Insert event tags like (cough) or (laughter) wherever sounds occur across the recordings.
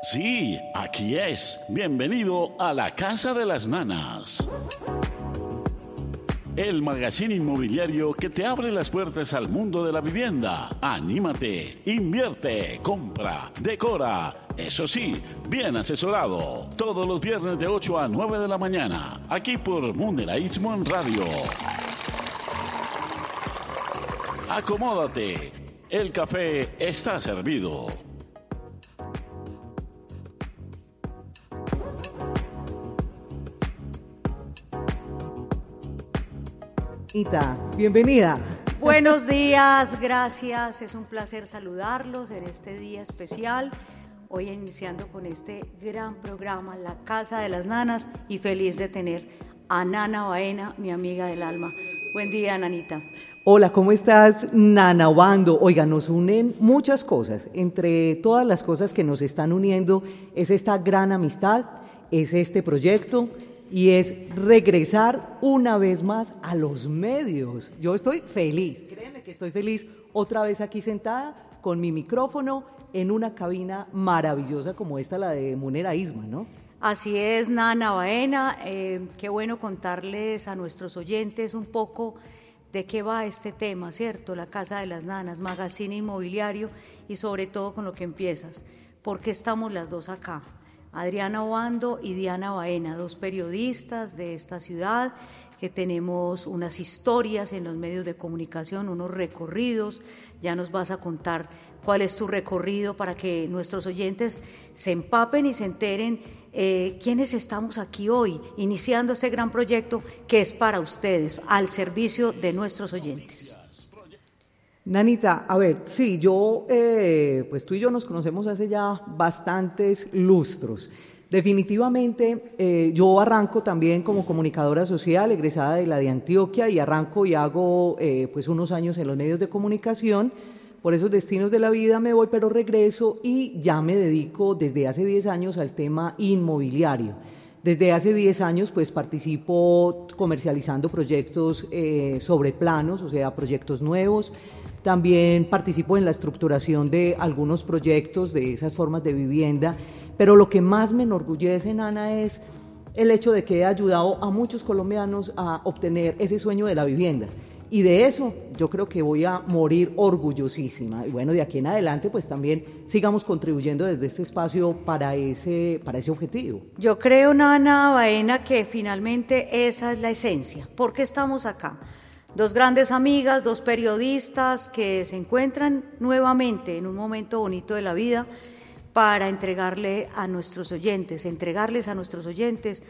Sí, aquí es. Bienvenido a la Casa de las Nanas. El magazine inmobiliario que te abre las puertas al mundo de la vivienda. Anímate, invierte, compra, decora. Eso sí, bien asesorado. Todos los viernes de 8 a 9 de la mañana. Aquí por Muneraísmo en Radio. Acomódate. El café está servido. Bienvenida. Buenos días, gracias. Es un placer saludarlos en este día especial. Hoy iniciando con este gran programa, La Casa de las Nanas, y feliz de tener a Nana Baena, mi amiga del alma. Buen día, Nanita. Hola, ¿cómo estás, Nana Obando? Oiga, nos unen muchas cosas. Entre todas las cosas que nos están uniendo es esta gran amistad, es este proyecto y es regresar una vez más a los medios. Yo estoy feliz, créeme que estoy feliz otra vez aquí sentada con mi micrófono en una cabina maravillosa como esta, la de Munera Isma, ¿no? Así es, Nana Baena. Eh, qué bueno contarles a nuestros oyentes un poco de qué va este tema, ¿cierto? La Casa de las Nanas, magazine inmobiliario y sobre todo con lo que empiezas. ¿Por qué estamos las dos acá? Adriana Obando y Diana Baena, dos periodistas de esta ciudad que tenemos unas historias en los medios de comunicación, unos recorridos. Ya nos vas a contar cuál es tu recorrido para que nuestros oyentes se empapen y se enteren eh, quiénes estamos aquí hoy, iniciando este gran proyecto que es para ustedes, al servicio de nuestros oyentes. Nanita, a ver, sí, yo, eh, pues tú y yo nos conocemos hace ya bastantes lustros. Definitivamente, eh, yo arranco también como comunicadora social, egresada de la de Antioquia, y arranco y hago eh, pues unos años en los medios de comunicación. Por esos destinos de la vida me voy, pero regreso y ya me dedico desde hace 10 años al tema inmobiliario. Desde hace 10 años pues participo comercializando proyectos sobre planos, o sea, proyectos nuevos. También participo en la estructuración de algunos proyectos de esas formas de vivienda pero lo que más me enorgullece, Nana, es el hecho de que he ayudado a muchos colombianos a obtener ese sueño de la vivienda. Y de eso yo creo que voy a morir orgullosísima. Y bueno, de aquí en adelante, pues también sigamos contribuyendo desde este espacio para ese, para ese objetivo. Yo creo, Nana Baena, que finalmente esa es la esencia. ¿Por qué estamos acá? Dos grandes amigas, dos periodistas que se encuentran nuevamente en un momento bonito de la vida para entregarle a nuestros oyentes, entregarles a nuestros oyentes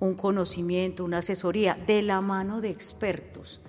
un conocimiento, una asesoría de la mano de expertos,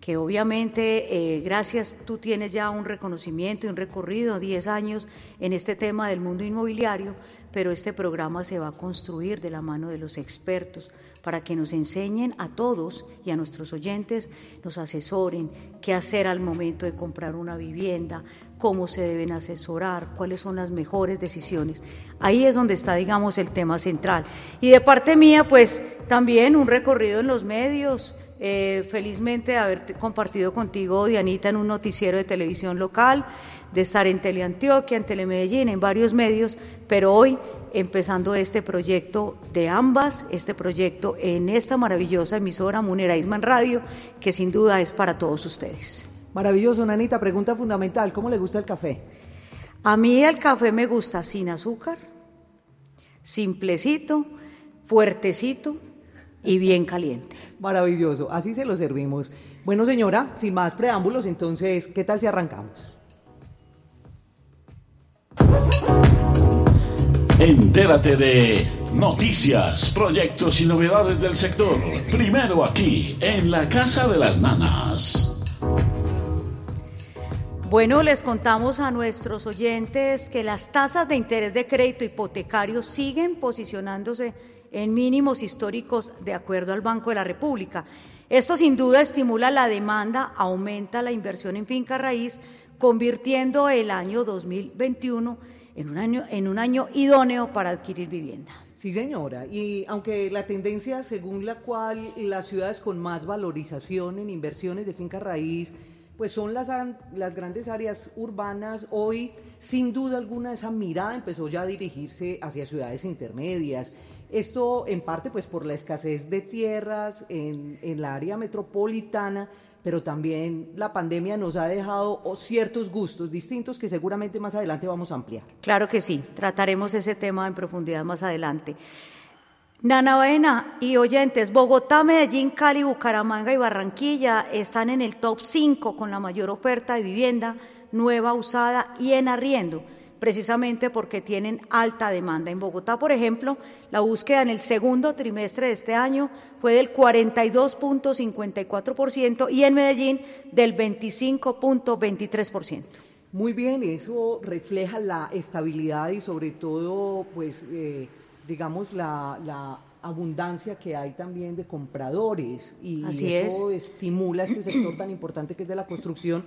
que obviamente eh, gracias tú tienes ya un reconocimiento y un recorrido, 10 años en este tema del mundo inmobiliario, pero este programa se va a construir de la mano de los expertos para que nos enseñen a todos y a nuestros oyentes, nos asesoren qué hacer al momento de comprar una vivienda, cómo se deben asesorar, cuáles son las mejores decisiones. Ahí es donde está, digamos, el tema central. Y de parte mía, pues también un recorrido en los medios. Eh, felizmente haber compartido contigo, Dianita, en un noticiero de televisión local, de estar en Teleantioquia, en Telemedellín, en varios medios, pero hoy empezando este proyecto de ambas, este proyecto en esta maravillosa emisora Munera Isman Radio, que sin duda es para todos ustedes. Maravilloso, Nanita. Pregunta fundamental, ¿cómo le gusta el café? A mí el café me gusta sin azúcar, simplecito, fuertecito y bien caliente. (laughs) Maravilloso, así se lo servimos. Bueno, señora, sin más preámbulos, entonces, ¿qué tal si arrancamos? Entérate de noticias, proyectos y novedades del sector. Primero aquí, en la Casa de las Nanas. Bueno, les contamos a nuestros oyentes que las tasas de interés de crédito hipotecario siguen posicionándose en mínimos históricos de acuerdo al Banco de la República. Esto sin duda estimula la demanda, aumenta la inversión en finca raíz, convirtiendo el año 2021 en un año, en un año idóneo para adquirir vivienda. Sí, señora. Y aunque la tendencia según la cual las ciudades con más valorización en inversiones de finca raíz pues son las, las grandes áreas urbanas. Hoy, sin duda alguna, esa mirada empezó ya a dirigirse hacia ciudades intermedias. Esto en parte pues por la escasez de tierras en, en la área metropolitana, pero también la pandemia nos ha dejado ciertos gustos distintos que seguramente más adelante vamos a ampliar. Claro que sí, trataremos ese tema en profundidad más adelante. Nana y oyentes, Bogotá, Medellín, Cali, Bucaramanga y Barranquilla están en el top 5 con la mayor oferta de vivienda nueva, usada y en arriendo, precisamente porque tienen alta demanda. En Bogotá, por ejemplo, la búsqueda en el segundo trimestre de este año fue del 42.54% y en Medellín del 25.23%. Muy bien, eso refleja la estabilidad y sobre todo, pues... Eh, digamos, la, abundancia que hay también de compradores y eso estimula este sector tan importante que es de la construcción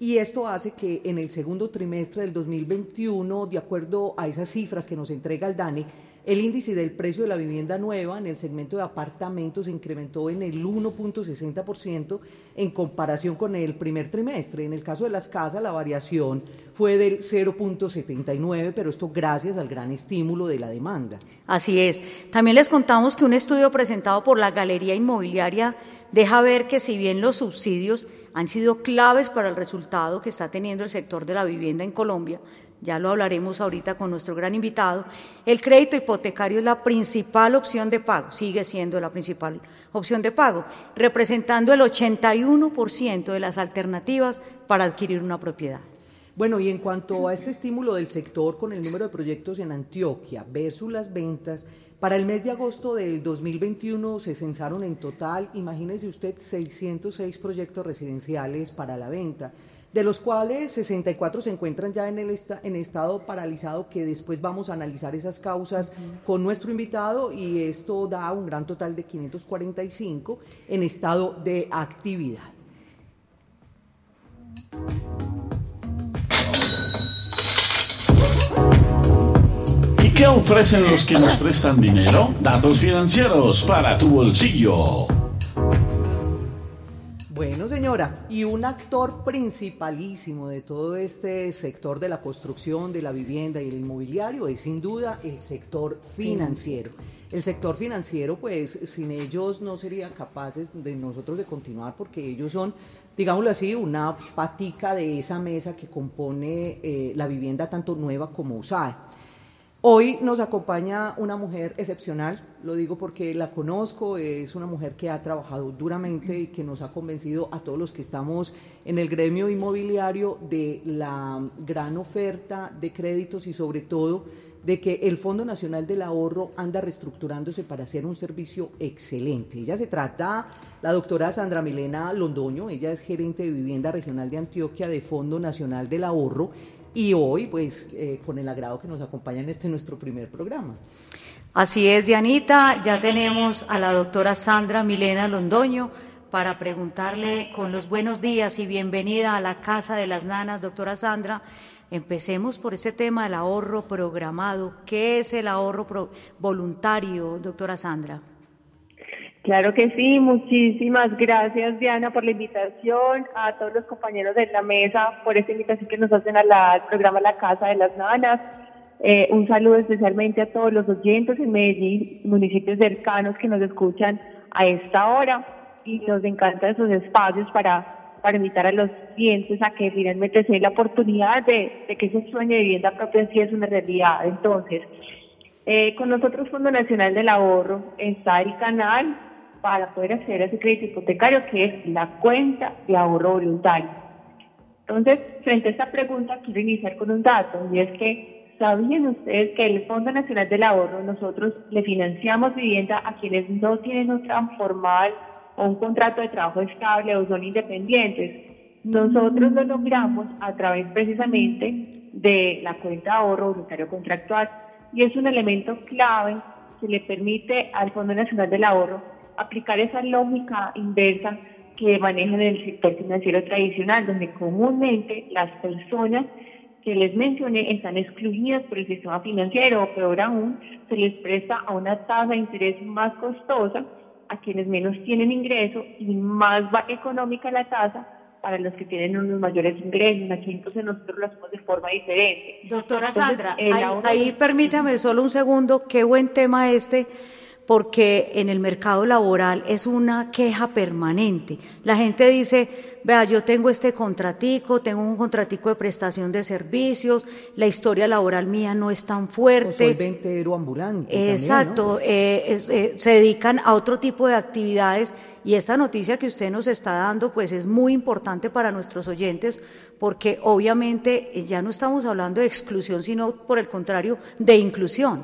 y esto hace que en el segundo trimestre del 2021, de acuerdo a esas cifras que nos entrega el DANE, el índice del precio de la vivienda nueva en el segmento de apartamentos se incrementó en el 1.60% en comparación con el primer trimestre. En el caso de las casas, la variación fue del 0.79, pero esto gracias al gran estímulo de la demanda. Así es. También les contamos que un estudio presentado por la Galería Inmobiliaria deja ver que si bien los subsidios han sido claves para el resultado que está teniendo el sector de la vivienda en Colombia, ya lo hablaremos ahorita con nuestro gran invitado, el crédito hipotecario es la principal opción de pago, sigue siendo la principal opción de pago, representando el 81% de las alternativas para adquirir una propiedad. Bueno, y en cuanto a este estímulo del sector con el número de proyectos en Antioquia versus las ventas, para el mes de agosto del 2021 se censaron en total, imagínese usted, 606 proyectos residenciales para la venta de los cuales 64 se encuentran ya en, el en estado paralizado, que después vamos a analizar esas causas con nuestro invitado y esto da un gran total de 545 en estado de actividad. Qué ofrecen los que nos prestan dinero? Datos financieros para tu bolsillo. Bueno, señora, y un actor principalísimo de todo este sector de la construcción, de la vivienda y el inmobiliario es sin duda el sector financiero. El sector financiero, pues sin ellos no serían capaces de nosotros de continuar porque ellos son, digámoslo así, una patica de esa mesa que compone eh, la vivienda tanto nueva como usada. Hoy nos acompaña una mujer excepcional, lo digo porque la conozco, es una mujer que ha trabajado duramente y que nos ha convencido a todos los que estamos en el gremio inmobiliario de la gran oferta de créditos y sobre todo de que el Fondo Nacional del Ahorro anda reestructurándose para hacer un servicio excelente. Ella se trata, la doctora Sandra Milena Londoño, ella es gerente de vivienda regional de Antioquia de Fondo Nacional del Ahorro y hoy pues eh, con el agrado que nos acompaña en este nuestro primer programa. Así es, Dianita, ya tenemos a la doctora Sandra Milena Londoño para preguntarle con los buenos días y bienvenida a la Casa de las Nanas, doctora Sandra. Empecemos por ese tema del ahorro programado. ¿Qué es el ahorro voluntario, doctora Sandra? Claro que sí, muchísimas gracias Diana por la invitación, a todos los compañeros de la mesa por esta invitación que nos hacen al programa La Casa de las Nanas. Eh, un saludo especialmente a todos los oyentes en Medellín, municipios cercanos que nos escuchan a esta hora y nos encantan esos espacios para, para invitar a los clientes a que finalmente se den la oportunidad de, que ese sueño de vivienda propia sí es una realidad. Entonces, eh, con nosotros Fondo Nacional del Ahorro está el canal para poder acceder a ese crédito hipotecario, que es la cuenta de ahorro voluntario. Entonces, frente a esta pregunta, quiero iniciar con un dato, y es que, ¿sabían ustedes que el Fondo Nacional del Ahorro, nosotros le financiamos vivienda a quienes no tienen un trabajo formal o un contrato de trabajo estable o son independientes? Nosotros lo logramos a través precisamente de la cuenta de ahorro voluntario contractual, y es un elemento clave que le permite al Fondo Nacional del Ahorro aplicar esa lógica inversa que manejan el sector financiero tradicional, donde comúnmente las personas que les mencioné están excluidas por el sistema financiero o peor aún, se les presta a una tasa de interés más costosa a quienes menos tienen ingreso y más económica la tasa para los que tienen unos mayores ingresos. Aquí entonces nosotros lo hacemos de forma diferente. Doctora Sandra, ahí permítame solo un segundo, qué buen tema este porque en el mercado laboral es una queja permanente. La gente dice, vea, yo tengo este contratico, tengo un contratico de prestación de servicios, la historia laboral mía no es tan fuerte. O ambulante. Exacto, eh, eh, se dedican a otro tipo de actividades y esta noticia que usted nos está dando pues es muy importante para nuestros oyentes porque obviamente ya no estamos hablando de exclusión, sino por el contrario, de inclusión.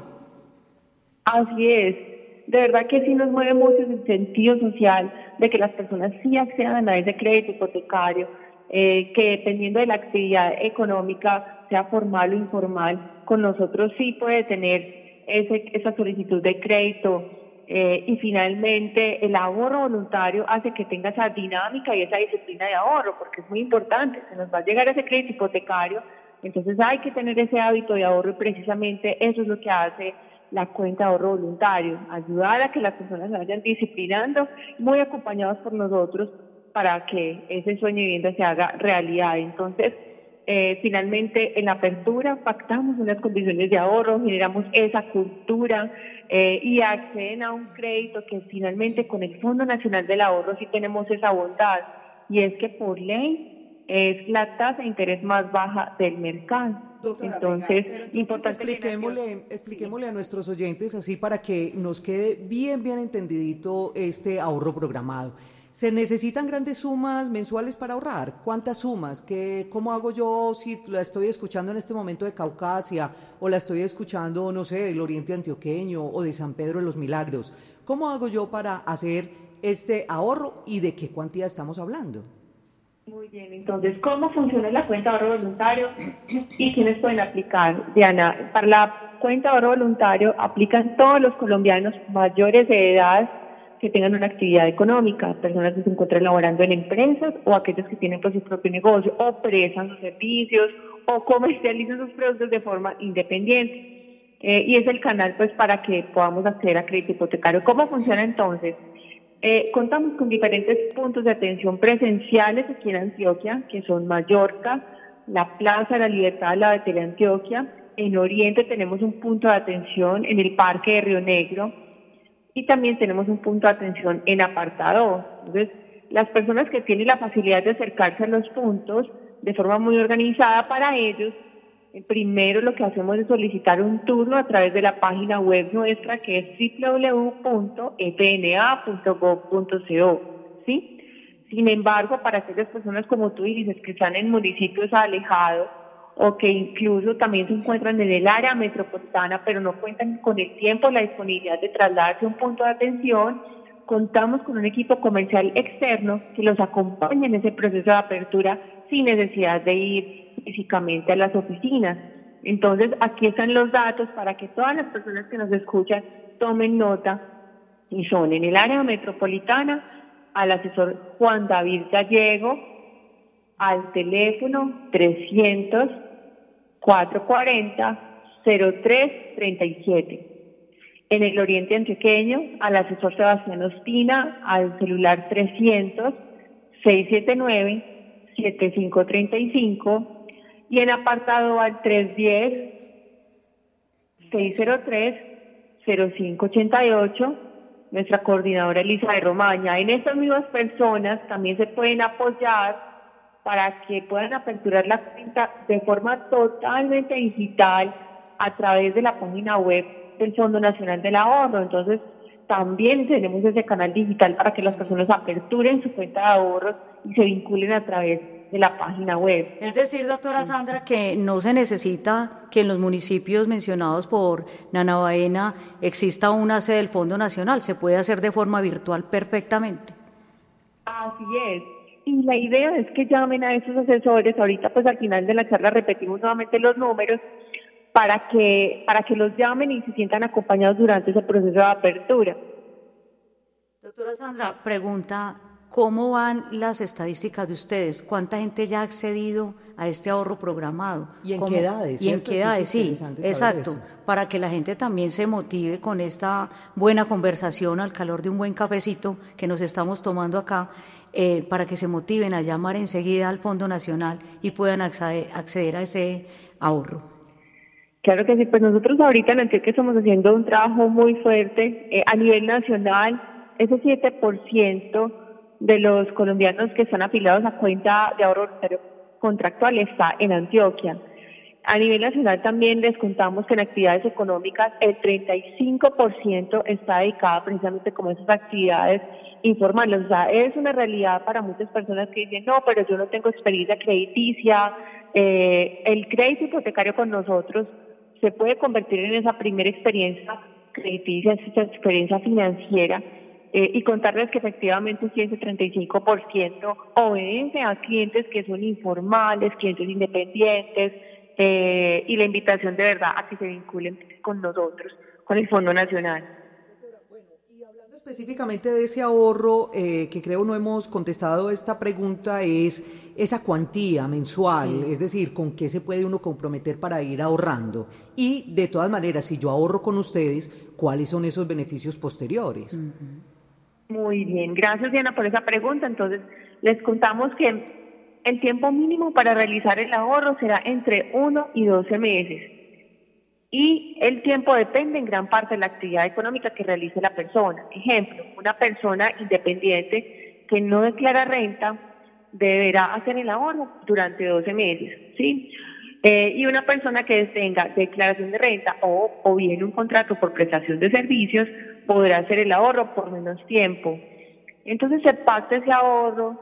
Así es de verdad que sí nos mueve mucho el sentido social de que las personas sí accedan a ese crédito hipotecario, eh, que dependiendo de la actividad económica, sea formal o informal, con nosotros sí puede tener ese, esa solicitud de crédito. Eh, y finalmente el ahorro voluntario hace que tenga esa dinámica y esa disciplina de ahorro, porque es muy importante, se nos va a llegar ese crédito hipotecario, entonces hay que tener ese hábito de ahorro y precisamente eso es lo que hace la cuenta de ahorro voluntario, ayudar a que las personas se vayan disciplinando, muy acompañados por nosotros para que ese sueño de vivienda se haga realidad. Entonces, eh, finalmente en la apertura pactamos unas condiciones de ahorro, generamos esa cultura eh, y acceden a un crédito que finalmente con el Fondo Nacional del Ahorro sí tenemos esa bondad y es que por ley es la tasa de interés más baja del mercado. Entonces, importante expliquémosle, expliquémosle a nuestros oyentes así para que nos quede bien, bien entendidito este ahorro programado. ¿Se necesitan grandes sumas mensuales para ahorrar? ¿Cuántas sumas? ¿Qué, ¿Cómo hago yo si la estoy escuchando en este momento de Caucasia o la estoy escuchando, no sé, del Oriente Antioqueño o de San Pedro de los Milagros? ¿Cómo hago yo para hacer este ahorro y de qué cuantía estamos hablando? Muy bien, entonces, ¿cómo funciona la cuenta de ahorro voluntario y quiénes pueden aplicar? Diana, para la cuenta de ahorro voluntario aplican todos los colombianos mayores de edad que tengan una actividad económica, personas que se encuentran laborando en empresas o aquellos que tienen pues, su propio negocio o prestan sus servicios o comercializan sus productos de forma independiente. Eh, y es el canal pues para que podamos acceder a crédito hipotecario. ¿Cómo funciona entonces? Eh, contamos con diferentes puntos de atención presenciales aquí en Antioquia, que son Mallorca, la Plaza de la Libertad de la de Teleantioquia. En Oriente tenemos un punto de atención en el Parque de Río Negro y también tenemos un punto de atención en apartado. Entonces, las personas que tienen la facilidad de acercarse a los puntos de forma muy organizada para ellos, Primero lo que hacemos es solicitar un turno a través de la página web nuestra que es www.epna.gov.co. ¿sí? Sin embargo, para aquellas personas como tú dices que están en municipios alejados o que incluso también se encuentran en el área metropolitana pero no cuentan con el tiempo, la disponibilidad de trasladarse a un punto de atención, contamos con un equipo comercial externo que los acompañe en ese proceso de apertura sin necesidad de ir físicamente a las oficinas. Entonces, aquí están los datos para que todas las personas que nos escuchan tomen nota y son en el área metropolitana al asesor Juan David Gallego al teléfono 300 440 0337. En el Oriente Antioqueño al asesor Sebastián Ospina al celular 300 679 7535 y en apartado al 310-603-0588, nuestra coordinadora Elisa de Romaña. En estas mismas personas también se pueden apoyar para que puedan aperturar la cuenta de forma totalmente digital a través de la página web del Fondo Nacional del Ahorro. Entonces, también tenemos ese canal digital para que las personas aperturen su cuenta de ahorros y se vinculen a través de la página web. Es decir, doctora Sandra, que no se necesita que en los municipios mencionados por Nana Baena exista una sede del Fondo Nacional, se puede hacer de forma virtual perfectamente. Así es. Y la idea es que llamen a esos asesores, ahorita pues al final de la charla repetimos nuevamente los números, para que, para que los llamen y se sientan acompañados durante ese proceso de apertura. Doctora Sandra, pregunta, ¿Cómo van las estadísticas de ustedes? ¿Cuánta gente ya ha accedido a este ahorro programado? ¿Y en qué edades? Y en qué edades, sí, exacto. para que la gente también se motive con esta buena conversación al calor de un buen cafecito que nos estamos tomando acá, eh, para que se motiven a llamar enseguida al Fondo Nacional y puedan acceder, a ese ahorro. Claro que sí, pues nosotros ahorita en Antioquia estamos haciendo un trabajo muy fuerte eh, a nivel nacional. Ese 7% de los colombianos que están afiliados a cuenta de ahorro contractual está en Antioquia. A nivel nacional también les contamos que en actividades económicas el 35% está dedicado precisamente como esas actividades informales. O sea, es una realidad para muchas personas que dicen, no, pero yo no tengo experiencia crediticia. Eh, el crédito hipotecario con nosotros se puede convertir en esa primera experiencia crediticia, esa experiencia financiera eh, y contarles que efectivamente si ese 35% obedece a clientes que son informales, clientes independientes, eh, y la invitación de verdad a que se vinculen con nosotros, con el Fondo Nacional. Bueno, y hablando específicamente de ese ahorro, eh, que creo no hemos contestado esta pregunta, es esa cuantía mensual, es decir, con qué se puede uno comprometer para ir ahorrando. Y de todas maneras, si yo ahorro con ustedes, ¿cuáles son esos beneficios posteriores? Muy bien, gracias Diana por esa pregunta. Entonces, les contamos que el tiempo mínimo para realizar el ahorro será entre 1 y 12 meses. Y el tiempo depende en gran parte de la actividad económica que realice la persona. Ejemplo, una persona independiente que no declara renta deberá hacer el ahorro durante 12 meses, ¿sí? Eh, y una persona que tenga declaración de renta o, o bien un contrato por prestación de servicios podrá hacer el ahorro por menos tiempo. Entonces se pacta ese ahorro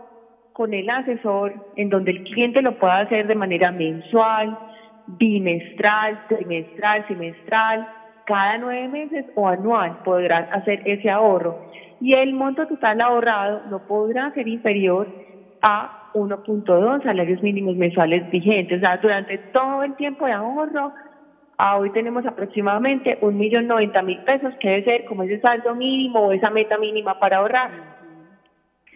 con el asesor en donde el cliente lo pueda hacer de manera mensual, bimestral, trimestral, semestral, cada nueve meses o anual podrá hacer ese ahorro. Y el monto total ahorrado no podrá ser inferior a 1.2 salarios mínimos mensuales vigentes. O sea, durante todo el tiempo de ahorro, hoy tenemos aproximadamente 1.090.000 pesos, que debe ser como ese saldo mínimo o esa meta mínima para ahorrar.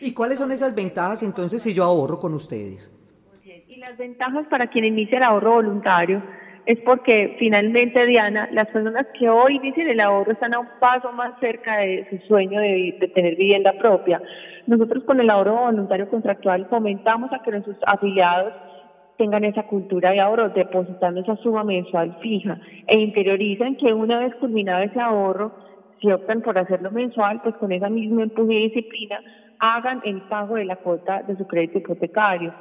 ¿Y cuáles son esas ventajas entonces si yo ahorro con ustedes? Y las ventajas para quien inicia el ahorro voluntario es porque finalmente, Diana, las personas que hoy inician el ahorro están a un paso más cerca de su sueño de, tener vivienda propia. Nosotros con el ahorro voluntario contractual fomentamos a que nuestros afiliados tengan esa cultura de ahorro, depositando esa suma mensual fija e interiorizan que una vez culminado ese ahorro, si optan por hacerlo mensual, pues con esa misma empuje y disciplina hagan el pago de la cuota de su crédito hipotecario.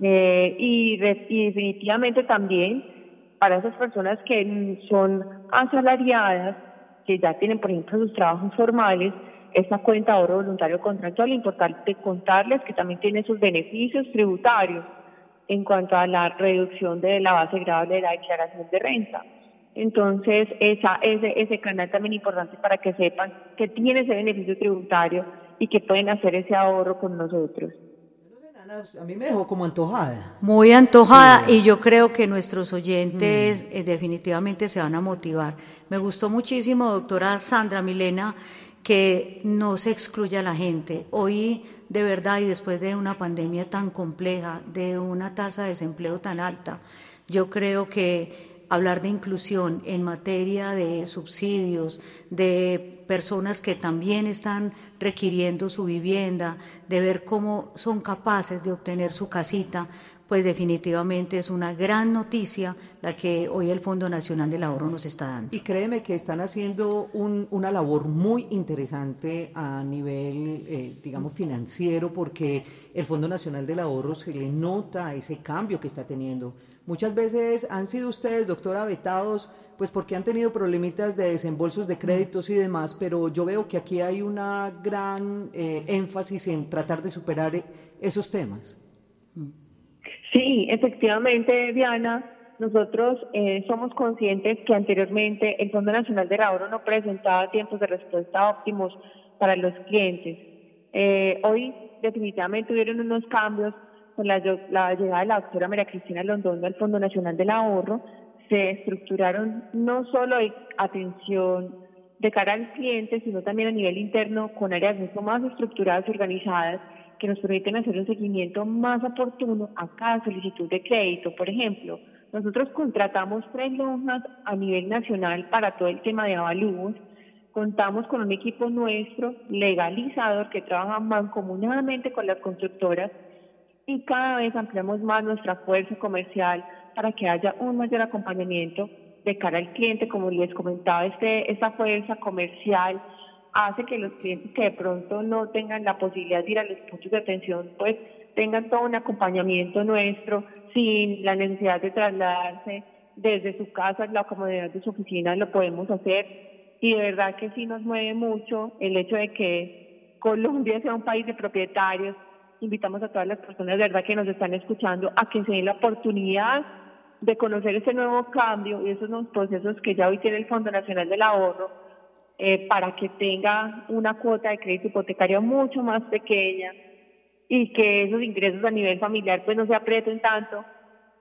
Eh, y, definitivamente también para esas personas que son asalariadas, que ya tienen, por ejemplo, sus trabajos formales, esta cuenta de ahorro voluntario contractual, importante contarles que también tiene sus beneficios tributarios en cuanto a la reducción de la base grave de la declaración de renta. Entonces, esa, ese, ese canal también importante para que sepan que tiene ese beneficio tributario y que pueden hacer ese ahorro con nosotros. A mí me dejó como antojada. Muy antojada y yo creo que nuestros oyentes mm. eh, definitivamente se van a motivar. Me gustó muchísimo, doctora Sandra Milena, que no se excluya a la gente. Hoy, de verdad, y después de una pandemia tan compleja, de una tasa de desempleo tan alta, yo creo que hablar de inclusión en materia de subsidios, de personas que también están requiriendo su vivienda, de ver cómo son capaces de obtener su casita, pues definitivamente es una gran noticia la que hoy el Fondo Nacional del Ahorro nos está dando. Y créeme que están haciendo una labor muy interesante a nivel, eh, digamos, financiero, porque el Fondo Nacional del Ahorro se le nota ese cambio que está teniendo. Muchas veces han sido ustedes, doctora, vetados, pues porque han tenido problemitas de desembolsos de créditos y demás, pero yo veo que aquí hay una gran eh, énfasis en tratar de superar esos temas. Sí, efectivamente, Diana, nosotros eh, somos conscientes que anteriormente el Fondo Nacional de Ahorro no presentaba tiempos de respuesta óptimos para los clientes. Eh, hoy definitivamente hubieron unos cambios con la, llegada de la doctora María Cristina Londoño al Fondo Nacional del Ahorro. Se estructuraron no solo atención de cara al cliente, sino también a nivel interno con áreas mucho más estructuradas y organizadas que nos permiten hacer un seguimiento más oportuno a cada solicitud de crédito. Por ejemplo, Nosotros contratamos tres lonjas a nivel nacional para todo el tema de avalúos. Contamos con un equipo nuestro legalizador que trabaja mancomunadamente con las constructoras y cada vez ampliamos más nuestra fuerza comercial para que haya un mayor acompañamiento de cara al cliente. Como les comentaba, este, esta fuerza comercial hace que los clientes que de pronto no tengan la posibilidad de ir a los puntos de atención, pues tengan todo un acompañamiento nuestro sin la necesidad de trasladarse desde su casa, la comodidad de su oficina, lo podemos hacer. Y de verdad que sí nos mueve mucho el hecho de que Colombia sea un país de propietarios. Invitamos a todas las personas verdad que nos están escuchando a que se den la oportunidad de conocer ese nuevo cambio y esos nuevos procesos que ya hoy tiene el Fondo Nacional del Ahorro eh, para que tenga una cuota de crédito hipotecario mucho más pequeña y que esos ingresos a nivel familiar pues no se aprieten tanto.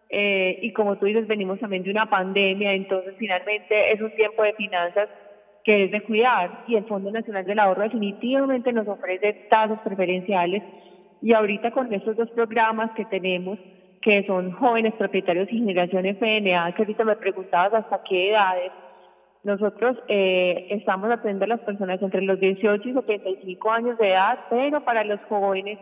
Eh, y como tú dices, venimos también de una pandemia, entonces finalmente es un tiempo de finanzas que es de cuidar y el Fondo Nacional del Ahorro definitivamente nos ofrece tasas preferenciales y ahorita con estos dos programas que tenemos, que son jóvenes propietarios y generación FNA, que ahorita me preguntabas hasta qué edades, nosotros eh, estamos atendiendo a las personas entre los 18 y 75 años de edad, pero para los jóvenes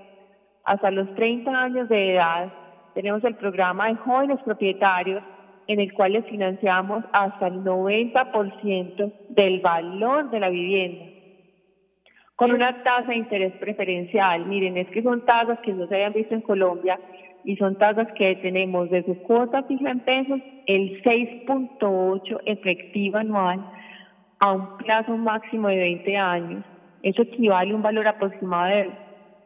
hasta los 30 años de edad tenemos el programa de jóvenes propietarios en el cual les financiamos hasta el 90% del valor de la vivienda con una tasa de interés preferencial. Miren, es que son tasas que no se habían visto en Colombia y son tasas que tenemos de su cuota fija en pesos el 6.8 efectiva anual a un plazo máximo de 20 años. Eso equivale a un valor aproximado del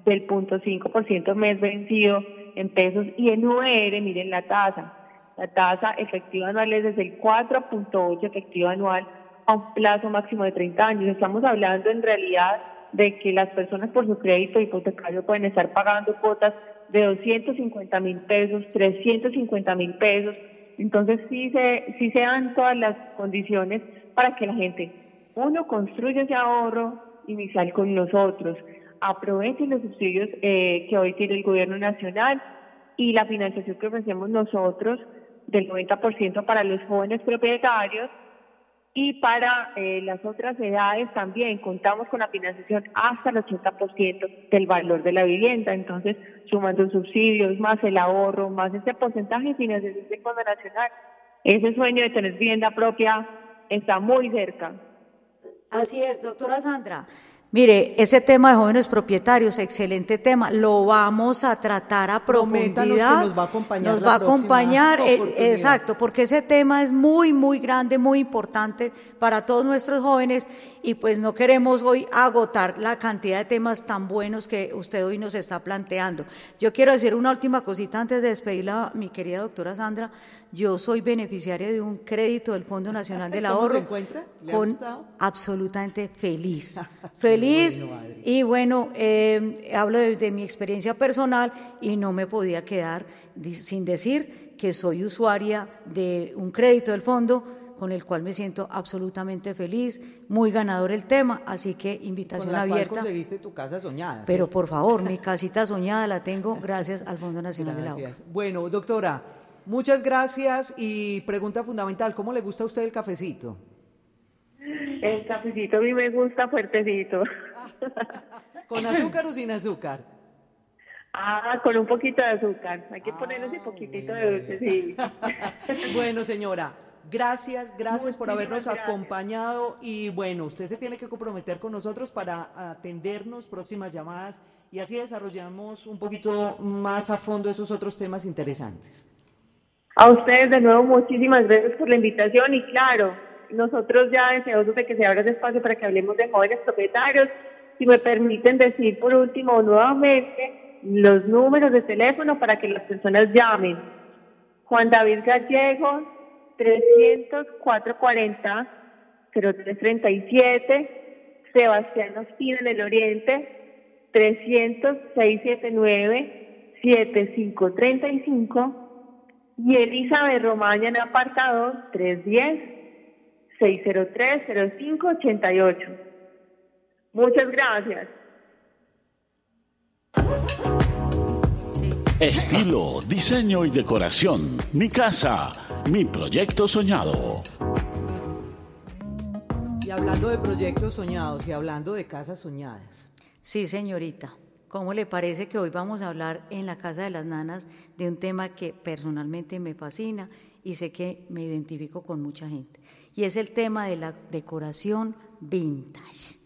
0.5% mes vencido en pesos y en UR, miren la tasa. La tasa efectiva anual es desde el 4.8 efectiva anual a un plazo máximo de 30 años. Estamos hablando en realidad de que las personas por su crédito hipotecario pueden estar pagando cuotas de 250 mil pesos, 350 mil pesos. Entonces sí se, sí se dan todas las condiciones para que la gente, uno, construya ese ahorro inicial con nosotros, aproveche los subsidios eh, que hoy tiene el gobierno nacional y la financiación que ofrecemos nosotros del 90% para los jóvenes propietarios y para eh, las otras edades también contamos con la financiación hasta el 80% del valor de la vivienda. Entonces, sumando subsidios, más el ahorro, más ese porcentaje de financiación del Fondo Nacional, ese sueño de tener vivienda propia está muy cerca. Así es, doctora Sandra. Mire, ese tema de jóvenes propietarios, excelente tema, lo vamos a tratar a profundidad. nos va a acompañar. Nos va a acompañar, eh, exacto, porque ese tema es muy, muy grande, muy importante para todos nuestros jóvenes y pues no queremos hoy agotar la cantidad de temas tan buenos que usted hoy nos está planteando. Yo quiero decir una última cosita antes de despedirla, mi querida doctora Sandra. Yo soy beneficiaria de un crédito del Fondo Nacional del Ahorro. se encuentra? con absolutamente feliz. (laughs) feliz y bueno, eh, hablo de, mi experiencia personal y no me podía quedar sin decir que soy usuaria de un crédito del fondo con el cual me siento absolutamente feliz, muy ganador el tema, así que invitación con la abierta. Cual conseguiste tu casa soñada. Pero por favor, mi casita soñada la tengo gracias al Fondo Nacional del Agua. Bueno, doctora, Muchas gracias y pregunta fundamental, ¿cómo le gusta a usted el cafecito? El cafecito a mí me gusta fuertecito. (laughs) ¿Con azúcar o sin azúcar? Ah, con un poquito de azúcar. Hay que ponerle ese ah, poquitito de dulce, sí. (laughs) bueno, señora, gracias, gracias por habernos acompañado y bueno, usted se tiene que comprometer con nosotros para atendernos próximas llamadas y así desarrollamos un poquito más a fondo esos otros temas interesantes. A ustedes de nuevo muchísimas gracias por la invitación y claro, nosotros ya deseosos de que se abra ese espacio para que hablemos de jóvenes propietarios. Si me permiten decir por último nuevamente los números de teléfono para que las personas llamen. Juan David Gallego, 300 440 0337. Sebastián Ospina en el Oriente, 300 679 7535 y Elizabeth Romaña en apartado 310-603-0588. Muchas gracias. Estilo, diseño y decoración. Mi casa mi proyecto soñado. Y hablando de proyectos soñados y hablando de casas soñadas. Sí, señorita. ¿Cómo le parece que hoy vamos a hablar en la Casa de las Nanas de un tema que personalmente me fascina y sé que me identifico con mucha gente? Y es el tema de la decoración vintage.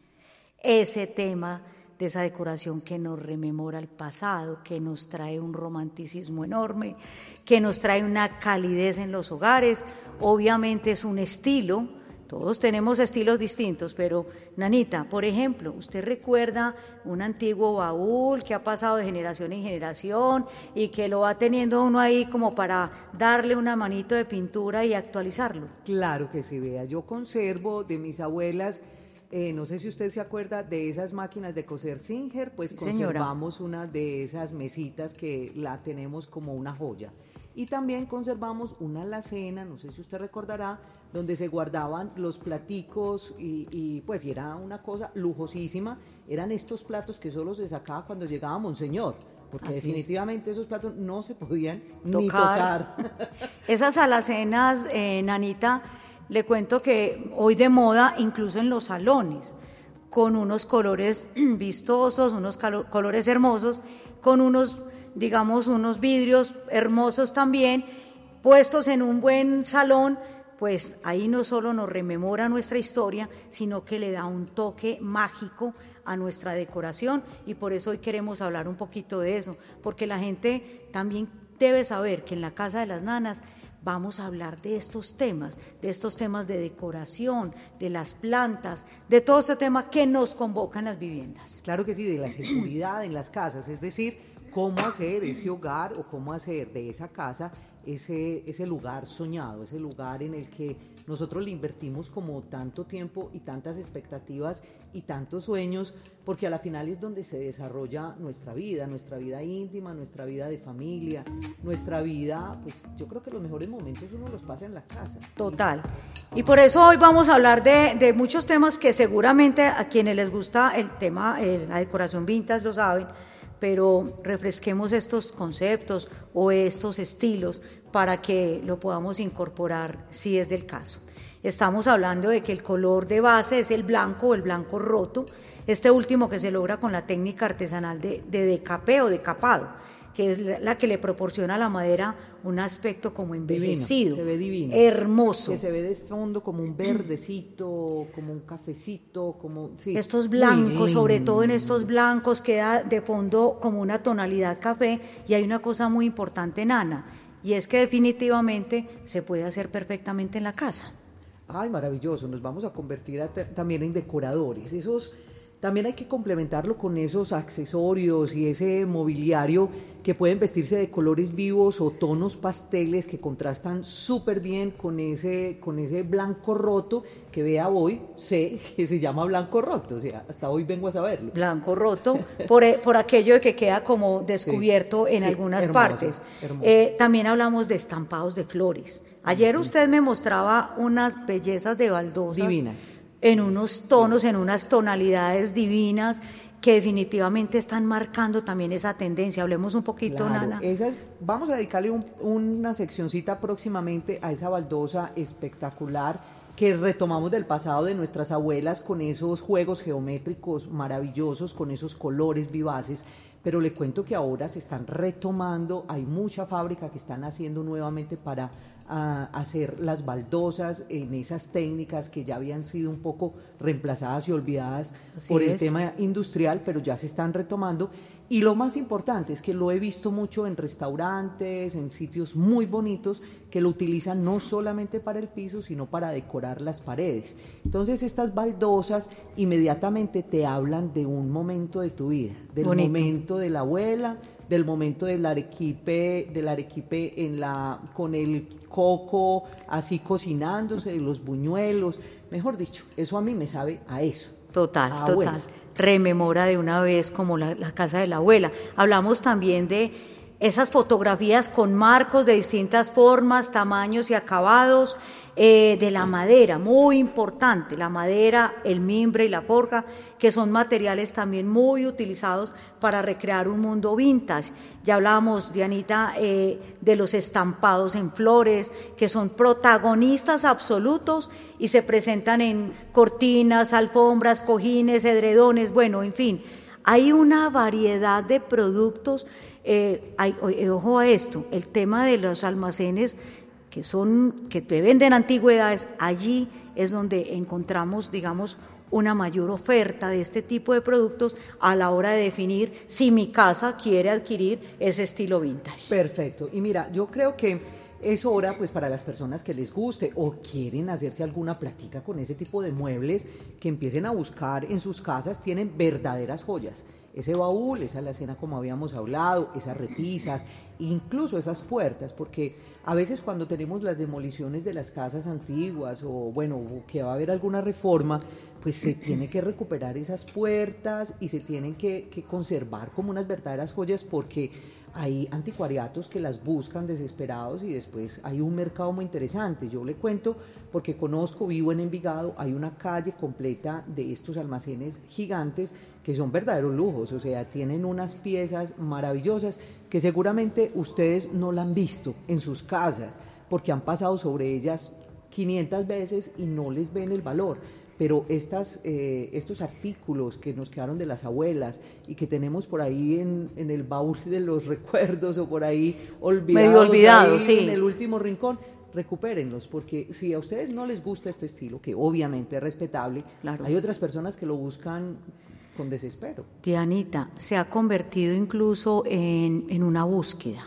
Ese tema esa decoración que nos rememora el pasado, que nos trae un romanticismo enorme, que nos trae una calidez en los hogares. Obviamente es un estilo, todos tenemos estilos distintos, pero Nanita, por ejemplo, ¿usted recuerda un antiguo baúl que ha pasado de generación en generación y que lo va teniendo uno ahí como para darle una manito de pintura y actualizarlo? Claro que sí, vea. Yo conservo de mis abuelas, eh, no sé si usted se acuerda de esas máquinas de coser Singer, pues Sí, señora. conservamos una de esas mesitas que la tenemos como una joya. Y también conservamos una alacena, no sé si usted recordará, donde se guardaban los platicos y, y, pues y era una cosa lujosísima. Eran estos platos que solo se sacaba cuando llegaba Monseñor, porque Así es. definitivamente esos platos no se podían ni Tocar. tocar. (laughs) Esas alacenas, eh, Nanita, le cuento que hoy de moda, incluso en los salones, con unos colores (clears throat) vistosos, unos colores hermosos, con unos, digamos, unos vidrios hermosos también, puestos en un buen salón, pues ahí no solo nos rememora nuestra historia, sino que le da un toque mágico a nuestra decoración y por eso hoy queremos hablar un poquito de eso, porque la gente también debe saber que en la Casa de las Nanas vamos a hablar de estos temas, de estos temas de decoración, de las plantas, de todo ese tema que nos convoca en las viviendas. Claro que sí, de la seguridad en las casas, es decir, cómo hacer ese hogar o cómo hacer de esa casa ese, ese lugar soñado, ese lugar en el que nosotros le invertimos como tanto tiempo y tantas expectativas y tantos sueños, porque a la final es donde se desarrolla nuestra vida, nuestra vida íntima, nuestra vida de familia, nuestra vida, pues yo creo que los mejores momentos uno los pasa en la casa. Total. Y por eso hoy vamos a hablar de, muchos temas que seguramente a quienes les gusta el tema, eh, la decoración vintage lo saben, pero refresquemos estos conceptos o estos estilos para que lo podamos incorporar si es del caso. Estamos hablando de que el color de base es el blanco o el blanco roto, este último que se logra con la técnica artesanal de, de decapé o decapado, que es la que le proporciona a la madera un aspecto como envejecido, se ve divino. hermoso. Que se ve de fondo como un verdecito, como un cafecito, como... Sí, Estos blancos, sobre todo en estos blancos, queda de fondo como una tonalidad café y hay una cosa muy importante, Nana, y es que definitivamente se puede hacer perfectamente en la casa. Ay, maravilloso, nos vamos a convertir a- también en decoradores. Esos también hay que complementarlo con esos accesorios y ese mobiliario que pueden vestirse de colores vivos o tonos pasteles que contrastan súper bien con ese, con ese blanco roto que vea hoy, sé que se llama blanco roto, o sea, hasta hoy vengo a saberlo. Blanco roto, por, e- por aquello de que queda como descubierto en sí, algunas partes. Eh, también hablamos de estampados de flores. Ayer usted me mostraba unas bellezas de baldosas. Divinas. En unos tonos, en unas tonalidades divinas que definitivamente están marcando también esa tendencia. Hablemos un poquito, Claro, Nana. esa es- vamos a dedicarle un- una seccioncita próximamente a esa baldosa espectacular que retomamos del pasado de nuestras abuelas con esos juegos geométricos maravillosos, con esos colores vivaces. Pero le cuento que ahora se están retomando, hay mucha fábrica que están haciendo nuevamente para ah, hacer las baldosas en esas técnicas que ya habían sido un poco reemplazadas y olvidadas Así por el es. tema industrial, pero ya se están retomando. Y lo más importante es que lo he visto mucho en restaurantes, en sitios muy bonitos, que lo utilizan no solamente para el piso, sino para decorar las paredes. Entonces estas baldosas inmediatamente te hablan de un momento de tu vida, del Bonito. momento de la abuela, del momento del arequipe, del arequipe en la, con el coco así cocinándose, los buñuelos, mejor dicho, eso a mí me sabe a eso. Total, Ah, total. Rememora de una vez como la, la casa de la abuela. Hablamos también de esas fotografías con marcos de distintas formas, tamaños y acabados, eh, de la madera, muy importante, la madera, el mimbre y la forja, que son materiales también muy utilizados para recrear un mundo vintage. Ya hablábamos, Dianita, eh, de los estampados en flores, que son protagonistas absolutos y se presentan en cortinas, alfombras, cojines, edredones, bueno, en fin. Hay una variedad de productos. Eh, ojo a esto, el tema de los almacenes que son que venden antigüedades, allí es donde encontramos, digamos, una mayor oferta de este tipo de productos a la hora de definir si mi casa quiere adquirir ese estilo vintage. Perfecto. Y mira, yo creo que es hora pues para las personas que les guste o quieren hacerse alguna plática con ese tipo de muebles que empiecen a buscar en sus casas, tienen verdaderas joyas ese baúl, esa alacena como habíamos hablado, esas repisas, incluso esas puertas, porque a veces cuando tenemos las demoliciones de las casas antiguas o bueno, que va a haber alguna reforma, pues se tiene que recuperar esas puertas y se tienen que, que conservar como unas verdaderas joyas porque hay anticuariatos que las buscan desesperados y después hay un mercado muy interesante. Yo le cuento porque conozco, vivo en Envigado, hay una calle completa de estos almacenes gigantes que son verdaderos lujos, o sea, tienen unas piezas maravillosas que seguramente ustedes no la han visto en sus casas porque han pasado sobre ellas 500 veces y no les ven el valor. Pero estas, eh, estos artículos que nos quedaron de las abuelas y que tenemos por ahí en, en el baúl de los (laughs) recuerdos o por ahí olvidados, olvidados en el último rincón, recupérenlos, porque si a ustedes no les gusta este estilo, que obviamente es respetable, hay otras personas que lo buscan con desespero. Dianita, se ha convertido incluso en, en una búsqueda.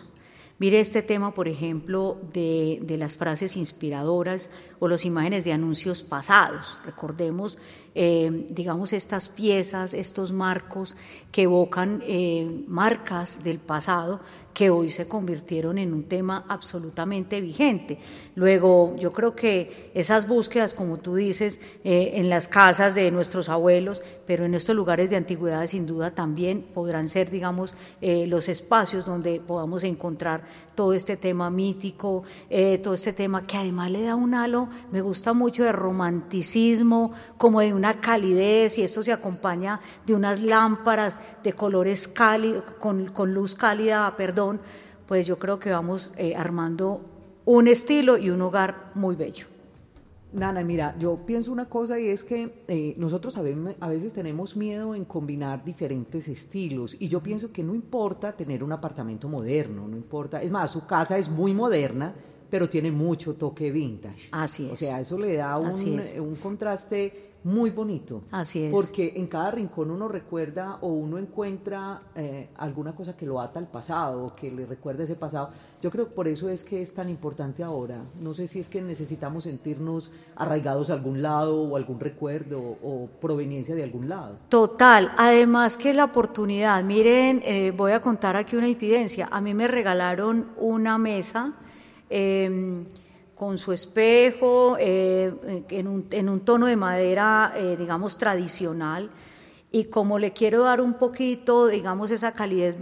Mire este tema, por ejemplo, de, de, las frases inspiradoras o las imágenes de anuncios pasados. Recordemos, eh, digamos, estas piezas, estos marcos que evocan eh, marcas del pasado que hoy se convirtieron en un tema absolutamente vigente. Luego, yo creo que esas búsquedas, como tú dices, eh, en las casas de nuestros abuelos, pero en estos lugares de antigüedad, sin duda también podrán ser, digamos, eh, los espacios donde podamos encontrar todo este tema mítico, eh, todo este tema que además le da un halo, me gusta mucho de romanticismo, como de una calidez, y esto se acompaña de unas lámparas de colores cálidos, con, con luz cálida, perdón, pues yo creo que vamos eh, armando un estilo y un hogar muy bello. Nana, mira, yo pienso una cosa y es que eh, nosotros a veces tenemos miedo en combinar diferentes estilos y yo pienso que no importa tener un apartamento moderno, no importa, es más, su casa es muy moderna, pero tiene mucho toque vintage. Así es. O sea, eso le da un, un contraste muy bonito. Así es. Porque en cada rincón uno recuerda o uno encuentra eh, alguna cosa que lo ata al pasado, que le recuerda ese pasado. Yo creo que por eso es que es tan importante ahora. No sé si es que necesitamos sentirnos arraigados a algún lado o algún recuerdo o proveniencia de algún lado. Total. Además que la oportunidad, miren, eh, voy a contar aquí una infidencia. A mí me regalaron una mesa. Eh, con su espejo, eh, en, un, tono de madera, eh, digamos, tradicional. Y como le quiero dar un poquito, digamos, esa calidad,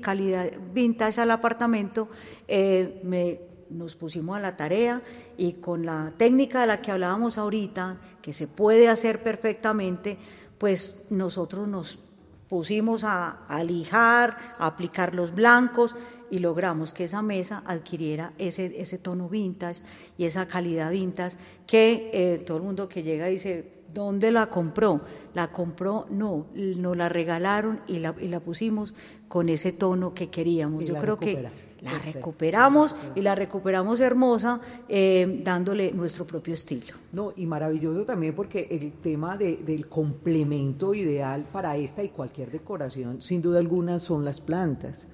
calidad vintage al apartamento, eh, me, nos pusimos a la tarea y con la técnica de la que hablábamos ahorita, que se puede hacer perfectamente, pues nosotros nos pusimos a, a lijar, a aplicar los blancos y logramos que esa mesa adquiriera ese, ese tono vintage y esa calidad vintage que eh, todo el mundo que llega dice, ¿dónde la compró? La compró, no, nos la regalaron y la, y la pusimos con ese tono que queríamos. Yo creo que la recuperamos y la recuperamos hermosa, eh, dándole nuestro propio estilo. No, y maravilloso también porque el tema de, del complemento ideal para esta y cualquier decoración, sin duda alguna, son las plantas.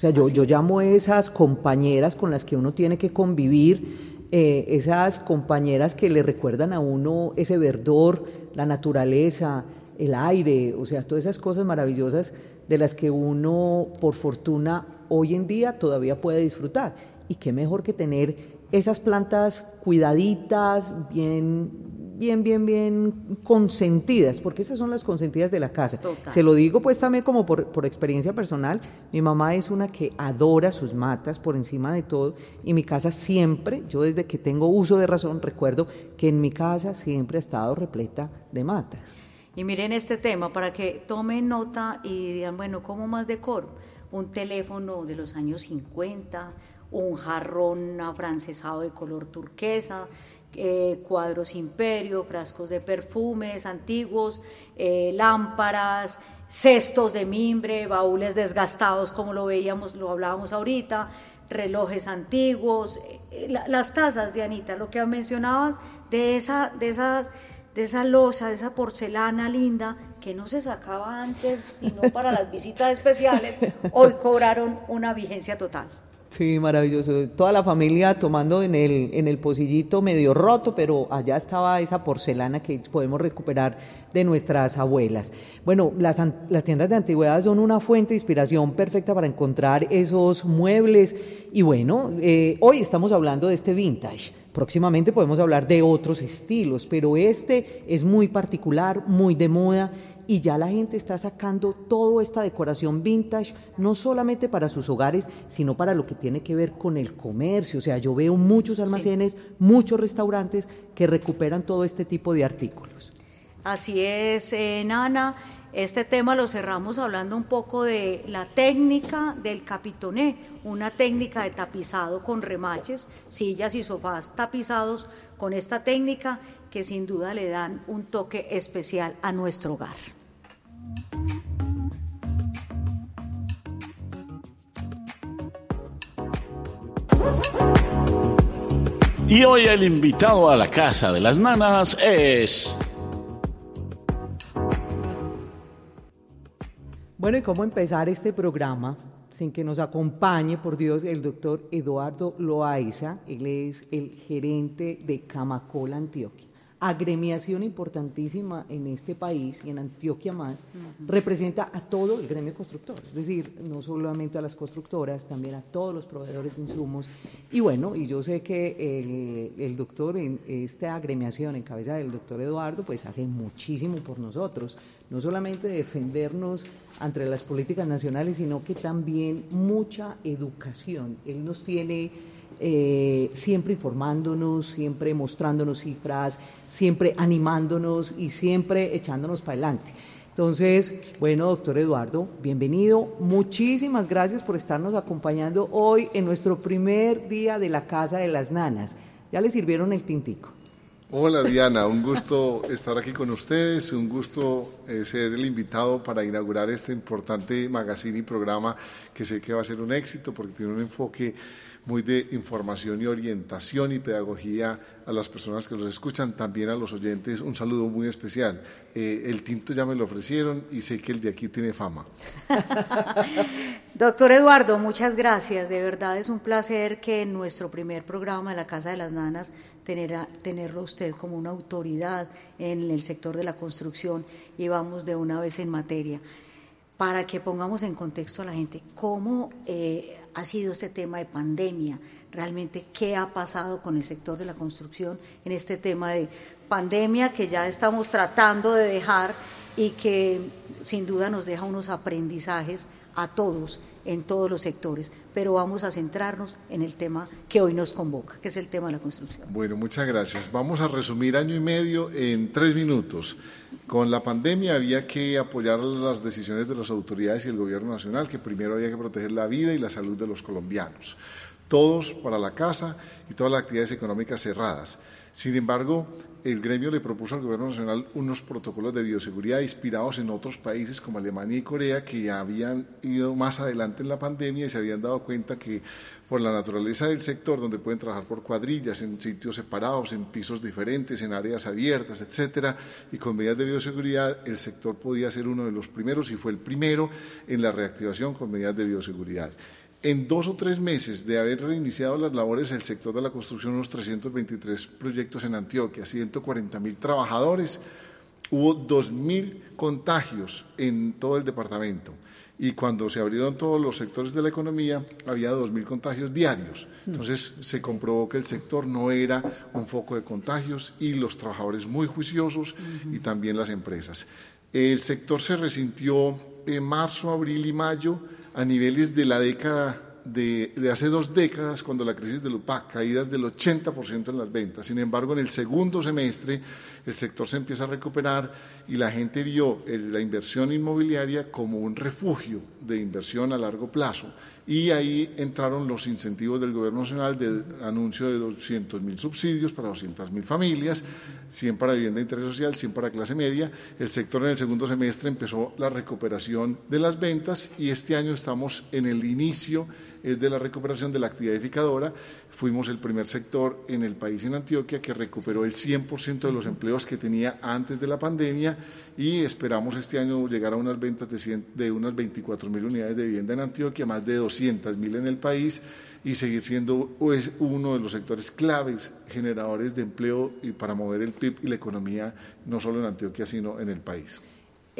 O sea, yo, yo llamo esas compañeras con las que uno tiene que convivir, eh, esas compañeras que le recuerdan a uno ese verdor, la naturaleza, el aire, o sea, todas esas cosas maravillosas de las que uno, por fortuna, hoy en día todavía puede disfrutar. Y qué mejor que tener esas plantas cuidaditas, bien bien, bien, bien consentidas, porque esas son las consentidas de la casa. Se lo digo pues también como por, por, experiencia personal, mi mamá es una que adora sus matas por encima de todo y mi casa siempre, yo desde que tengo uso de razón, recuerdo que en mi casa siempre ha estado repleta de matas. Y miren este tema para que tomen nota y digan, bueno, ¿cómo más decoro? Un teléfono de los años 50, un jarrón afrancesado de color turquesa, eh, cuadros imperio, frascos de perfumes antiguos, eh, lámparas, cestos de mimbre, baúles desgastados como lo veíamos, lo hablábamos ahorita, relojes antiguos, eh, las tazas de Anita, lo que mencionabas de esa, de esas, de esa losa, de esa porcelana linda que no se sacaba antes sino para las visitas especiales, (laughs) hoy cobraron una vigencia total. Sí, maravilloso. Toda la familia tomando en el, en el pocillito medio roto, pero allá estaba esa porcelana que podemos recuperar de nuestras abuelas. Bueno, las, las tiendas de antigüedades son una fuente de inspiración perfecta para encontrar esos muebles. Y bueno, eh, hoy estamos hablando de este vintage. Próximamente podemos hablar de otros estilos, pero este es muy particular, muy de moda y ya la gente está sacando toda esta decoración vintage, no solamente para sus hogares, sino para lo que tiene que ver con el comercio. O sea, yo veo muchos almacenes, muchos restaurantes que recuperan todo este tipo de artículos. Así es, eh, Nana. Este tema lo cerramos hablando un poco de la técnica del capitoné, una técnica de tapizado con remaches, sillas y sofás tapizados con esta técnica que sin duda le dan un toque especial a nuestro hogar. Y hoy el invitado a la casa de las nanas es... Bueno, ¿y cómo empezar este programa sin que nos acompañe, por Dios, el doctor Eduardo Loaiza? Él es el gerente de Camacola, Antioquia agremiación importantísima en este país y en Antioquia más, representa a todo el gremio constructor, es decir, no solamente a las constructoras, también a todos los proveedores de insumos. Y bueno, y yo sé que el, el doctor en esta agremiación en cabeza del doctor Eduardo, pues hace muchísimo por nosotros, no solamente defendernos ante las políticas nacionales, sino que también mucha educación. Él nos tiene eh, siempre informándonos, siempre mostrándonos cifras, siempre animándonos y siempre echándonos para adelante. Entonces, bueno, doctor Eduardo, bienvenido. Muchísimas gracias por estarnos acompañando hoy en nuestro primer día de la Casa de las Nanas. ¿Ya le sirvieron el tintico? Hola Diana, un gusto estar aquí con ustedes, un gusto eh, ser el invitado para inaugurar este importante magazine y programa que sé que va a ser un éxito porque tiene un enfoque muy de información y orientación y pedagogía a las personas que los escuchan, también a los oyentes un saludo muy especial. Eh, el tinto ya me lo ofrecieron y sé que el de aquí tiene fama. (laughs) Doctor Eduardo, muchas gracias. De verdad es un placer que en nuestro primer programa de la Casa de las Nanas tener tenerlo usted como una autoridad en el sector de la construcción y vamos de una vez en materia para que pongamos en contexto a la gente cómo eh, ha sido este tema de pandemia, realmente qué ha pasado con el sector de la construcción en este tema de pandemia que ya estamos tratando de dejar y que sin duda nos deja unos aprendizajes a todos en todos los sectores, pero vamos a centrarnos en el tema que hoy nos convoca, que es el tema de la construcción. Bueno, muchas gracias. Vamos a resumir año y medio en tres minutos. Con la pandemia había que apoyar las decisiones de las autoridades y el gobierno nacional, que primero había que proteger la vida y la salud de los colombianos. Todos para la casa y todas las actividades económicas cerradas. Sin embargo, el gremio le propuso al Gobierno Nacional unos protocolos de bioseguridad inspirados en otros países como Alemania y Corea que habían ido más adelante en la pandemia y se habían dado cuenta que por la naturaleza del sector, donde pueden trabajar por cuadrillas, en sitios separados, en pisos diferentes, en áreas abiertas, etcétera, y con medidas de bioseguridad, el sector podía ser uno de los primeros y fue el primero en la reactivación con medidas de bioseguridad. En dos o tres meses de haber reiniciado las labores del sector de la construcción, unos 323 proyectos en Antioquia, 140 mil trabajadores, hubo 2.000 contagios en todo el departamento y cuando se abrieron todos los sectores de la economía había 2.000 contagios diarios. Entonces se comprobó que el sector no era un foco de contagios y los trabajadores muy juiciosos y también las empresas. El sector se resintió en marzo, abril y mayo a niveles de la década de, hace dos décadas, cuando la crisis del UPAC, caídas del 80% en las ventas. Sin embargo, en el segundo semestre el sector se empieza a recuperar y la gente vio la inversión inmobiliaria como un refugio de inversión a largo plazo. Y ahí entraron los incentivos del Gobierno Nacional de anuncio de 200 mil subsidios para 200 mil familias, 100 para vivienda de interés social, 100 para clase media. El sector en el segundo semestre empezó la recuperación de las ventas y este año estamos en el inicio de la recuperación de la actividad edificadora. Fuimos el primer sector en el país, en Antioquia, que recuperó el 100% de los empleos que tenía antes de la pandemia y esperamos este año llegar a unas ventas de, de unas 24 mil unidades de vivienda en Antioquia, más de 200 mil en el país y seguir siendo pues, uno de los sectores claves generadores de empleo y para mover el PIB y la economía no solo en Antioquia sino en el país.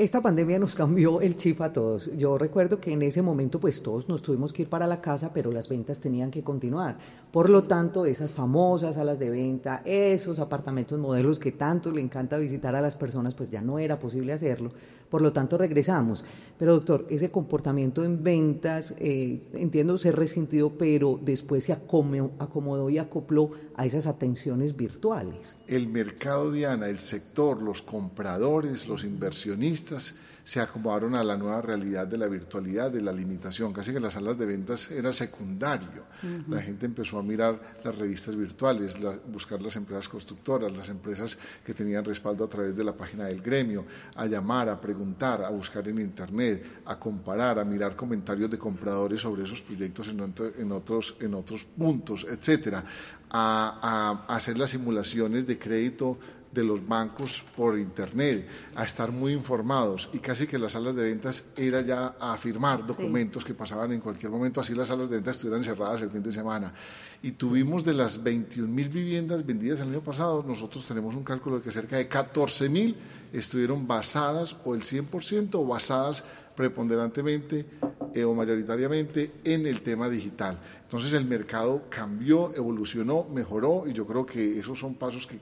Esta pandemia nos cambió el chip a todos. Yo recuerdo que en ese momento pues todos nos tuvimos que ir para la casa, pero las ventas tenían que continuar. Por lo tanto, esas famosas salas de venta, esos apartamentos modelos que tanto le encanta visitar a las personas, pues ya no era posible hacerlo. Por lo tanto, regresamos. Pero doctor, ese comportamiento en ventas, eh, entiendo ser resentido, pero después se acomodó y acopló a esas atenciones virtuales. El mercado, Diana, el sector, los compradores, los inversionistas, se acomodaron a la nueva realidad de la virtualidad, de la limitación. Casi que las salas de ventas era secundario. La gente empezó a mirar las revistas virtuales, buscar las empresas constructoras, las empresas que tenían respaldo a través de la página del gremio, a llamar, a preguntar, a buscar en Internet, a comparar, a mirar comentarios de compradores sobre esos proyectos en, otros, en otros puntos, etcétera, a hacer las simulaciones de crédito de los bancos por internet, a estar muy informados y casi que las salas de ventas era ya a firmar documentos que pasaban en cualquier momento, así las salas de ventas estuvieran cerradas el fin de semana. Y tuvimos de las 21 mil viviendas vendidas el año pasado, nosotros tenemos un cálculo de que cerca de 14 mil estuvieron basadas o el 100% o basadas preponderantemente eh, o mayoritariamente en el tema digital. Entonces el mercado cambió, evolucionó, mejoró y yo creo que esos son pasos que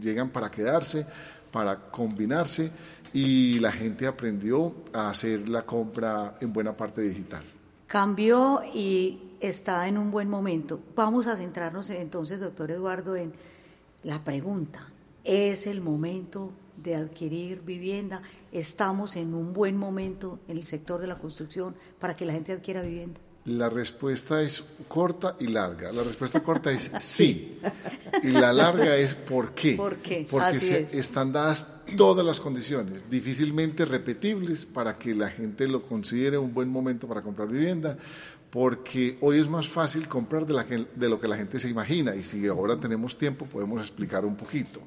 llegan para quedarse, para combinarse y la gente aprendió a hacer la compra en buena parte digital. Cambió y está en un buen momento. Vamos a centrarnos entonces, doctor Eduardo, en la pregunta. ¿Es el momento de adquirir vivienda? ¿Estamos en un buen momento en el sector de la construcción para que la gente adquiera vivienda? La respuesta es corta y larga. La respuesta (laughs) corta es sí. Y la larga es ¿por qué? Porque están dadas todas las condiciones, difícilmente repetibles para que la gente lo considere un buen momento para comprar vivienda, porque hoy es más fácil comprar de, de, lo que la gente se imagina y si ahora tenemos tiempo podemos explicar un poquito.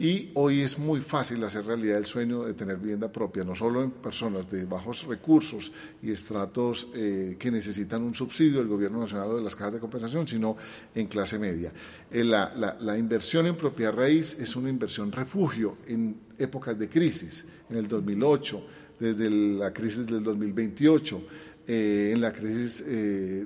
Y hoy es muy fácil hacer realidad el sueño de tener vivienda propia, no solo en personas de bajos recursos y estratos eh, que necesitan un subsidio del Gobierno Nacional o de las cajas de compensación, sino en clase media. Eh, la, la inversión en propiedad raíz es una inversión refugio en épocas de crisis, en el 2008, desde la crisis del 2028 eh, en la crisis eh,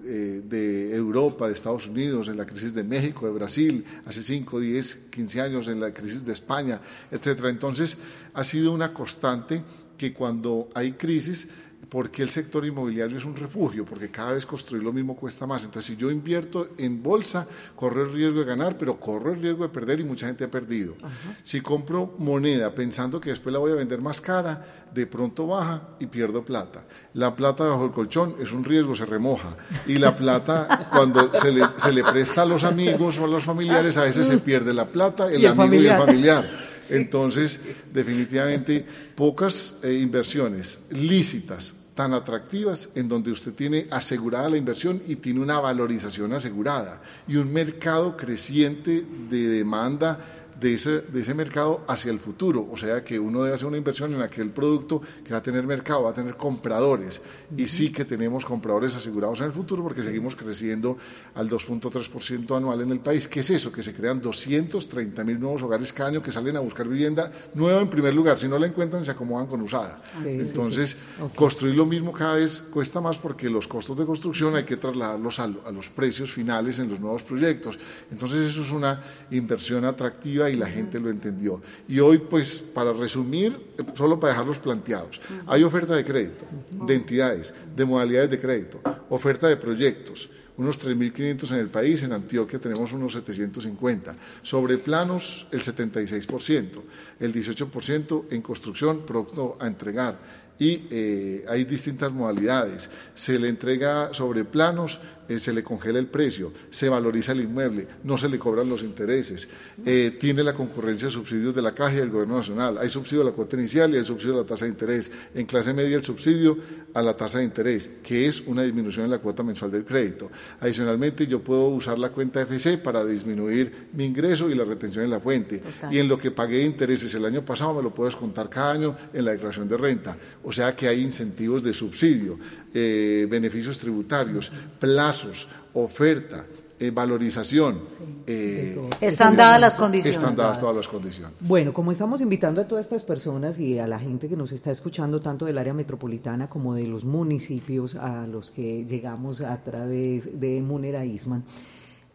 eh, de Europa, de Estados Unidos, en la crisis de México, de Brasil, hace 5, 10, 15 años, en la crisis de España, etcétera. Entonces, ha sido una constante que cuando hay crisis ¿Por qué el sector inmobiliario es un refugio? Porque cada vez construir lo mismo cuesta más. Entonces, si yo invierto en bolsa, corro el riesgo de ganar, pero corro el riesgo de perder y mucha gente ha perdido. Si compro moneda pensando que después la voy a vender más cara, de pronto baja y pierdo plata. La plata bajo el colchón es un riesgo, se remoja. Y la plata, (laughs) cuando se le, se le presta a los amigos o a los familiares, a veces se (laughs) pierde la plata, el, amigo y el familiar. (laughs) Entonces, definitivamente, pocas eh, inversiones lícitas tan atractivas en donde usted tiene asegurada la inversión y tiene una valorización asegurada y un mercado creciente de demanda de ese, de ese mercado hacia el futuro. O sea que uno debe hacer una inversión en aquel producto que va a tener mercado, va a tener compradores. Y sí que tenemos compradores asegurados en el futuro porque seguimos creciendo al 2.3% anual en el país. ¿Qué es eso? Que se crean 230 mil nuevos hogares cada año que salen a buscar vivienda nueva en primer lugar. Si no la encuentran, se acomodan con usada. Entonces, construir lo mismo cada vez cuesta más porque los costos de construcción hay que trasladarlos a, a los precios finales en los nuevos proyectos. Entonces, eso es una inversión atractiva y la gente lo entendió. Y hoy, pues, para resumir, solo para dejarlos planteados, hay oferta de crédito, de entidades, de modalidades de crédito, oferta de proyectos, unos 3.500 en el país, en Antioquia tenemos unos 750. Sobre planos, el 76%, el 18% en construcción, pronto a entregar. Y eh, hay distintas modalidades. Se le entrega sobre planos eh, se le congela el precio, se valoriza el inmueble, no se le cobran los intereses, eh, tiene la concurrencia de subsidios de la Caja y del Gobierno Nacional, hay subsidio a la cuota inicial y hay subsidio a la tasa de interés. En clase media el subsidio a la tasa de interés, que es una disminución en la cuota mensual del crédito. Adicionalmente, yo puedo usar la cuenta FC para disminuir mi ingreso y la retención en la fuente. Y en lo que pagué de intereses el año pasado me lo puedo descontar cada año en la declaración de renta. O sea que hay incentivos de subsidio, eh, beneficios tributarios, plazos oferta, eh, valorización. Eh, están dadas las condiciones. Están dadas todas las condiciones. Bueno, como estamos invitando a todas estas personas y a la gente que nos está escuchando, tanto del área metropolitana como de los municipios a los que llegamos a través de Munera Isman,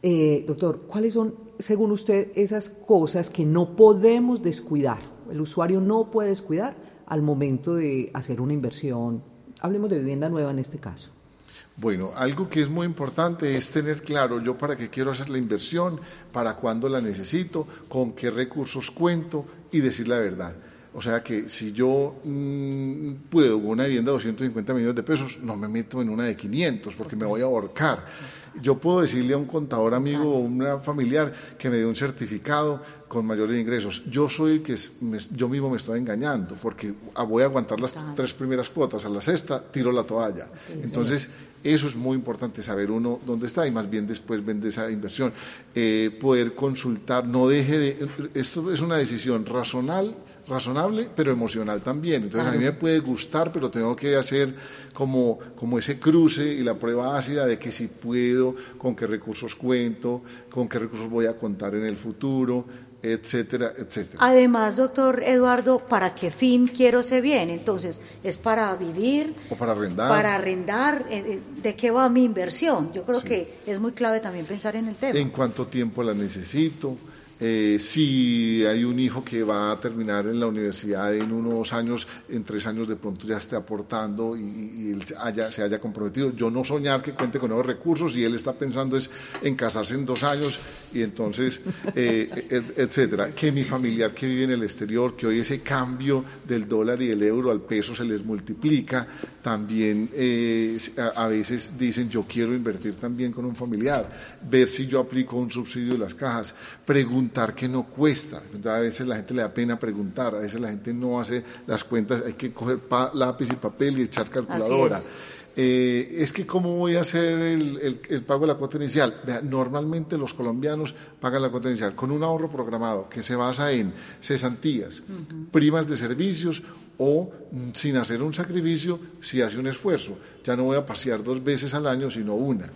eh, doctor, ¿cuáles son, según usted, esas cosas que no podemos descuidar? El usuario no puede descuidar al momento de hacer una inversión. Hablemos de vivienda nueva en este caso. Bueno, algo que es muy importante es tener claro yo para qué quiero hacer la inversión, para cuándo la necesito, con qué recursos cuento y decir la verdad. O sea que si yo mmm, puedo una vivienda de 250 millones de pesos, no me meto en una de 500 porque me voy a ahorcar. Yo puedo decirle a un contador amigo o un familiar que me dé un certificado con mayores ingresos. Yo soy el que yo mismo me estoy engañando porque voy a aguantar las tres primeras cuotas, a la sexta tiro la toalla. Entonces, eso es muy importante saber uno dónde está y más bien después vende esa inversión. Eh, poder consultar, no deje de... Esto es una decisión razonable, razonable pero emocional también. Entonces a mí me puede gustar, pero tengo que hacer como, como ese cruce y la prueba ácida de que si puedo, con qué recursos cuento, con qué recursos voy a contar en el futuro, etcétera, etcétera. Además, doctor Eduardo, ¿para qué fin quiero ese bien? Entonces, ¿es para vivir? ¿O para arrendar? Para arrendar, eh, eh, ¿de qué va mi inversión? Yo creo que es muy clave también pensar en el tema. ¿En cuánto tiempo la necesito? Eh, si hay un hijo que va a terminar en la universidad en unos años, en tres años de pronto ya esté aportando y, él haya, se haya comprometido. Yo no soñar que cuente con nuevos recursos y él está pensando es en casarse en dos años y entonces, eh, etcétera. Que mi familiar que vive en el exterior, que hoy ese cambio del dólar y el euro al peso se les multiplica, también eh, a, veces dicen yo quiero invertir también con un familiar, ver si yo aplico un subsidio de las cajas, preguntar que no cuesta. A veces la gente le da pena preguntar, a veces la gente no hace las cuentas, hay que coger lápiz y papel y echar calculadora. Eh, es que cómo voy a hacer el, pago de la cuota inicial. normalmente los colombianos pagan la cuota inicial con un ahorro programado que se basa en cesantías, primas de servicios o mm, sin hacer un sacrificio si hace un esfuerzo. Ya no voy a pasear dos veces al año, sino una.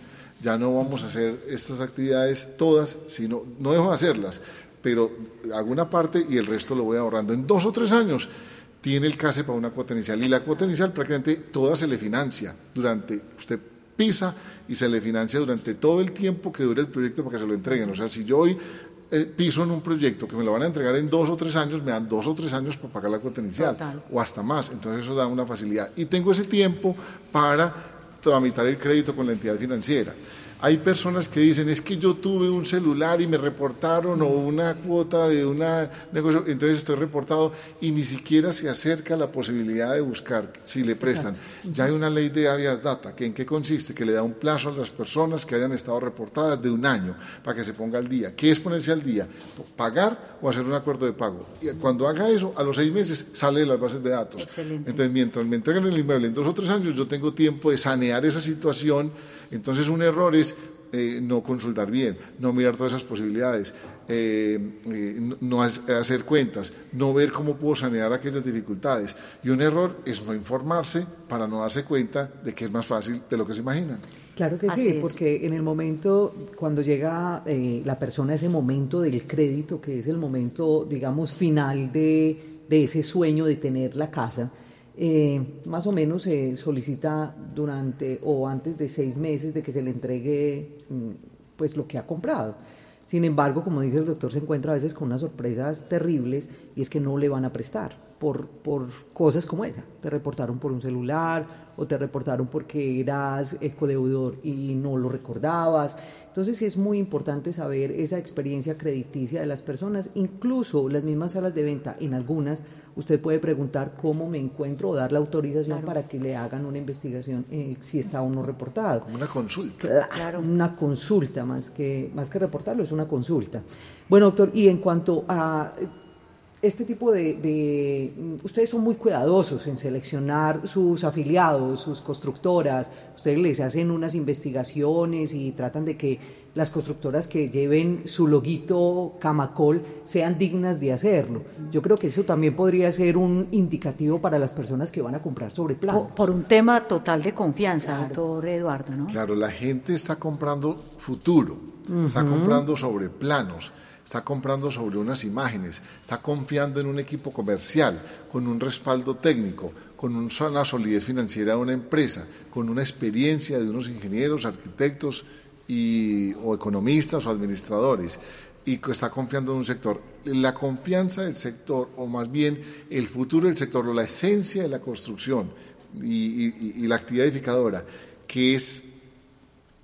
Ya no vamos a hacer estas actividades todas, sino no dejo de hacerlas, pero hago una parte y el resto lo voy ahorrando. En dos o tres años tiene el CASE para una cuota inicial. Y la cuota inicial prácticamente toda se le financia durante, usted pisa y se le financia durante todo el tiempo que dure el proyecto para que se lo entreguen. O sea, si yo hoy eh, piso en un proyecto que me lo van a entregar en dos o tres años, me dan dos o tres años para pagar la cuota inicial o hasta más. Entonces eso da una facilidad. Y tengo ese tiempo para tramitar el crédito con la entidad financiera. Hay personas que dicen, es que yo tuve un celular y me reportaron o una cuota de una negocio, entonces estoy reportado y ni siquiera se acerca la posibilidad de buscar si le prestan. Ya hay una ley de habeas data, que en qué consiste, que le da un plazo a las personas que hayan estado reportadas de un año para que se ponga al día. ¿Qué es ponerse al día? Pagar o hacer un acuerdo de pago. Y cuando haga eso, a los seis meses sale de las bases de datos. Entonces, mientras me entreguen el inmueble en dos o tres años, yo tengo tiempo de sanear esa situación. Entonces, un error es eh, no consultar bien, no mirar todas esas posibilidades, eh, eh, no hacer cuentas, no ver cómo puedo sanear aquellas dificultades. Y un error es no informarse para no darse cuenta de que es más fácil de lo que se imaginan. Claro que sí, porque en el momento, cuando llega la persona a ese momento del crédito, que es el momento, digamos, final de, de ese sueño de tener la casa, eh, más o menos se solicita durante o antes de seis meses de que se le entregue mm, pues lo que ha comprado. Sin embargo, como dice el doctor, se encuentra a veces con unas sorpresas terribles y es que no le van a prestar por, por cosas como esa. Te reportaron por un celular o te reportaron porque eras ecodeudor y no lo recordabas. Entonces sí es muy importante saber esa experiencia crediticia de las personas, incluso las mismas salas de venta, en algunas usted puede preguntar cómo me encuentro o dar la autorización para que le hagan una investigación eh, si está o no reportado. Como una consulta. Claro, una consulta más que, más que reportarlo, es una consulta. Bueno, doctor, y en cuanto a este tipo de, Ustedes son muy cuidadosos en seleccionar sus afiliados, sus constructoras, ustedes les hacen unas investigaciones y tratan de que las constructoras que lleven su loguito Camacol sean dignas de hacerlo. Yo creo que eso también podría ser un indicativo para las personas que van a comprar sobre plano. Por, un tema total de confianza, doctor Eduardo, ¿no? Claro, la gente está comprando futuro, está comprando sobre planos está comprando sobre unas imágenes, está confiando en un equipo comercial, con un respaldo técnico, con una solidez financiera de una empresa, con una experiencia de unos ingenieros, arquitectos y, o economistas o administradores y está confiando en un sector. La confianza del sector, o más bien el futuro del sector, o la esencia de la construcción y, la actividad edificadora, que es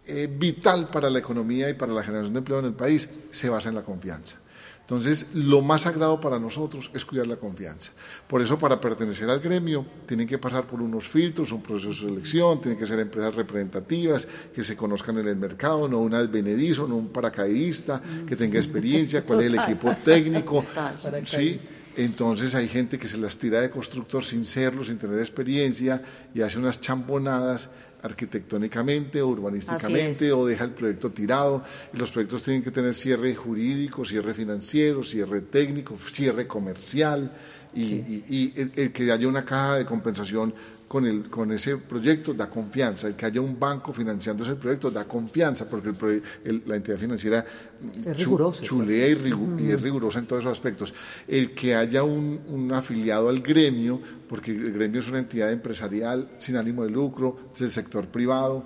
eh, vital para la economía y para la generación de empleo en el país se basa en la confianza. Entonces, lo más sagrado para nosotros es cuidar la confianza. Por eso, para pertenecer al gremio, tienen que pasar por unos filtros, un proceso de selección, tienen que ser empresas representativas, que se conozcan en el mercado, no un advenedizo, no un paracaidista, que tenga experiencia, cuál es el equipo técnico. (laughs) ¿sí? Entonces hay gente que se las tira de constructor sin serlo, sin tener experiencia, y hace unas champonadas arquitectónicamente o urbanísticamente o deja el proyecto tirado. Y los proyectos tienen que tener cierre jurídico, cierre financiero, cierre técnico, cierre comercial y, el, que haya una caja de compensación con, el, con ese proyecto da confianza. El que haya un banco financiando ese proyecto da confianza, porque la entidad financiera chulea y, es rigurosa en todos esos aspectos. El que haya un, un, afiliado al gremio, porque el gremio es una entidad empresarial sin ánimo de lucro, del sector privado,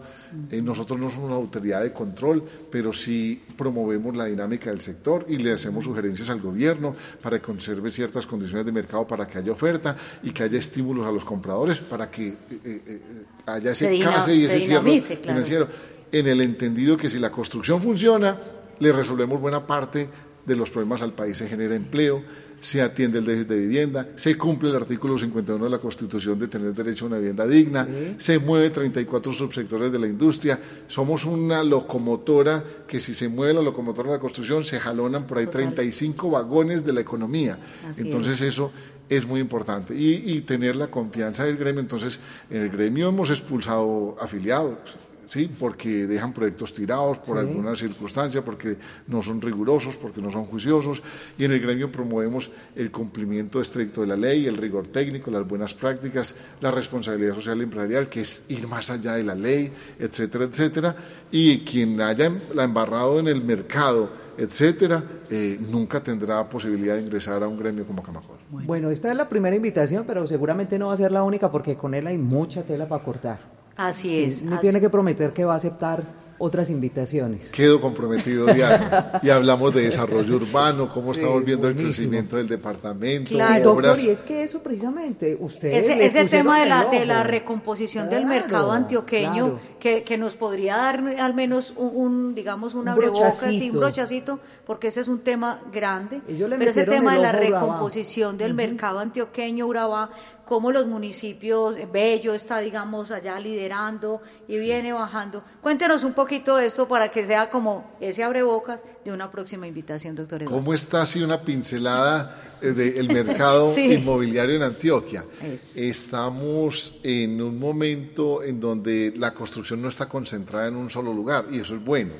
eh, nosotros no somos una autoridad de control, pero sí promovemos la dinámica del sector y le hacemos sugerencias al gobierno para que conserve ciertas condiciones de mercado para que haya oferta y que haya estímulos a los compradores para que eh, eh, haya ese case y ese cierre financiero. En el entendido que si la construcción funciona, le resolvemos buena parte de los problemas al país, se genera empleo, se atiende el déficit de vivienda, se cumple el artículo 51 de la Constitución de tener derecho a una vivienda digna, se mueve 34 subsectores de la industria, somos una locomotora que si se mueve la locomotora de la construcción se jalonan por ahí 35 vagones de la economía. Entonces eso es muy importante. Y, y tener la confianza del gremio. Entonces en el gremio hemos expulsado afiliados ¿sí? porque dejan proyectos tirados por alguna circunstancia, porque no son rigurosos, porque no son juiciosos, y en el gremio promovemos el cumplimiento estricto de la ley, el rigor técnico, las buenas prácticas, la responsabilidad social y empresarial, que es ir más allá de la ley, etcétera, etcétera, y quien haya la embarrado en el mercado, etcétera, eh, nunca tendrá posibilidad de ingresar a un gremio como Camacol. Bueno, esta es la primera invitación, pero seguramente no va a ser la única porque con él hay mucha tela para cortar. Así es. Me tiene que prometer que va a aceptar otras invitaciones. Quedo comprometido, Diana. (laughs) y hablamos de desarrollo urbano, cómo estamos viendo el crecimiento del departamento. Claro, doctor, y es que eso precisamente, usted Ese, ese tema de la, de la recomposición del mercado antioqueño, que, que, nos podría dar al menos un, digamos, una un y un brochacito, porque ese es un tema grande. Pero ese tema de la recomposición del mercado antioqueño, Urabá, cómo los municipios, Bello está, digamos, allá liderando y viene bajando. Cuéntenos un poquito esto para que sea como ese abrebocas de una próxima invitación, doctor Eduardo. ¿Cómo está así una pincelada eh, del mercado (laughs) Sí. inmobiliario en Antioquia? Es. Estamos en un momento en donde la construcción no está concentrada en un solo lugar y eso es bueno.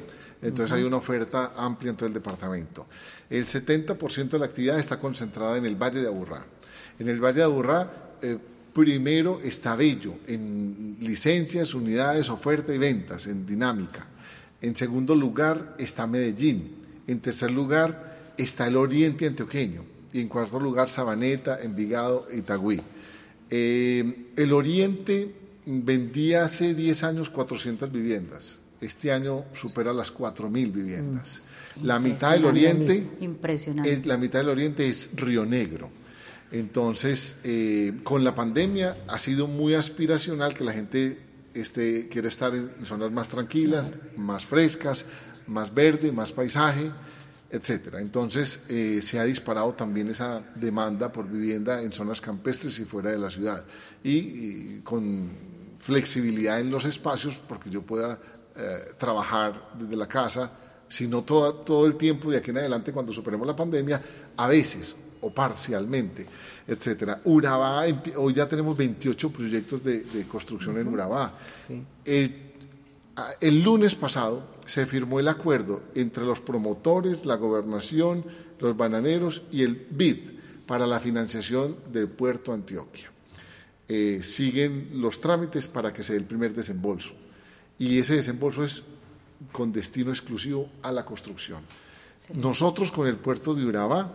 Entonces hay una oferta amplia en todo el departamento. El 70% de la actividad está concentrada en el Valle de Aburrá. En el Valle de Aburrá, eh, primero está Bello, en licencias, unidades, oferta y ventas, en dinámica. En segundo lugar está Medellín. En tercer lugar está el Oriente Antioqueño. Y en cuarto lugar Sabaneta, Envigado, Itagüí. Eh, el Oriente vendía hace 10 años 400 viviendas. Este año supera las 4.000 viviendas. La mitad del Oriente Impresionante. es- la mitad del Oriente es Río Negro. Entonces, eh, con la pandemia ha sido muy aspiracional que la gente este, quiere estar en zonas más tranquilas, más frescas, más verde, más paisaje, etcétera. Entonces, eh, se ha disparado también esa demanda por vivienda en zonas campestres y fuera de la ciudad. Y, con flexibilidad en los espacios, porque yo pueda eh, trabajar desde la casa, sino todo, todo el tiempo de aquí en adelante cuando superemos la pandemia, a veces o parcialmente, etcétera. Urabá, hoy ya tenemos 28 proyectos de, de construcción en Urabá. Sí. El, a- el lunes pasado se firmó el acuerdo entre los promotores, la gobernación, los bananeros y el BID para la financiación del puerto Antioquia. Eh, siguen los trámites para que se dé el primer desembolso. Y ese desembolso es con destino exclusivo a la construcción. Nosotros con el puerto de Urabá,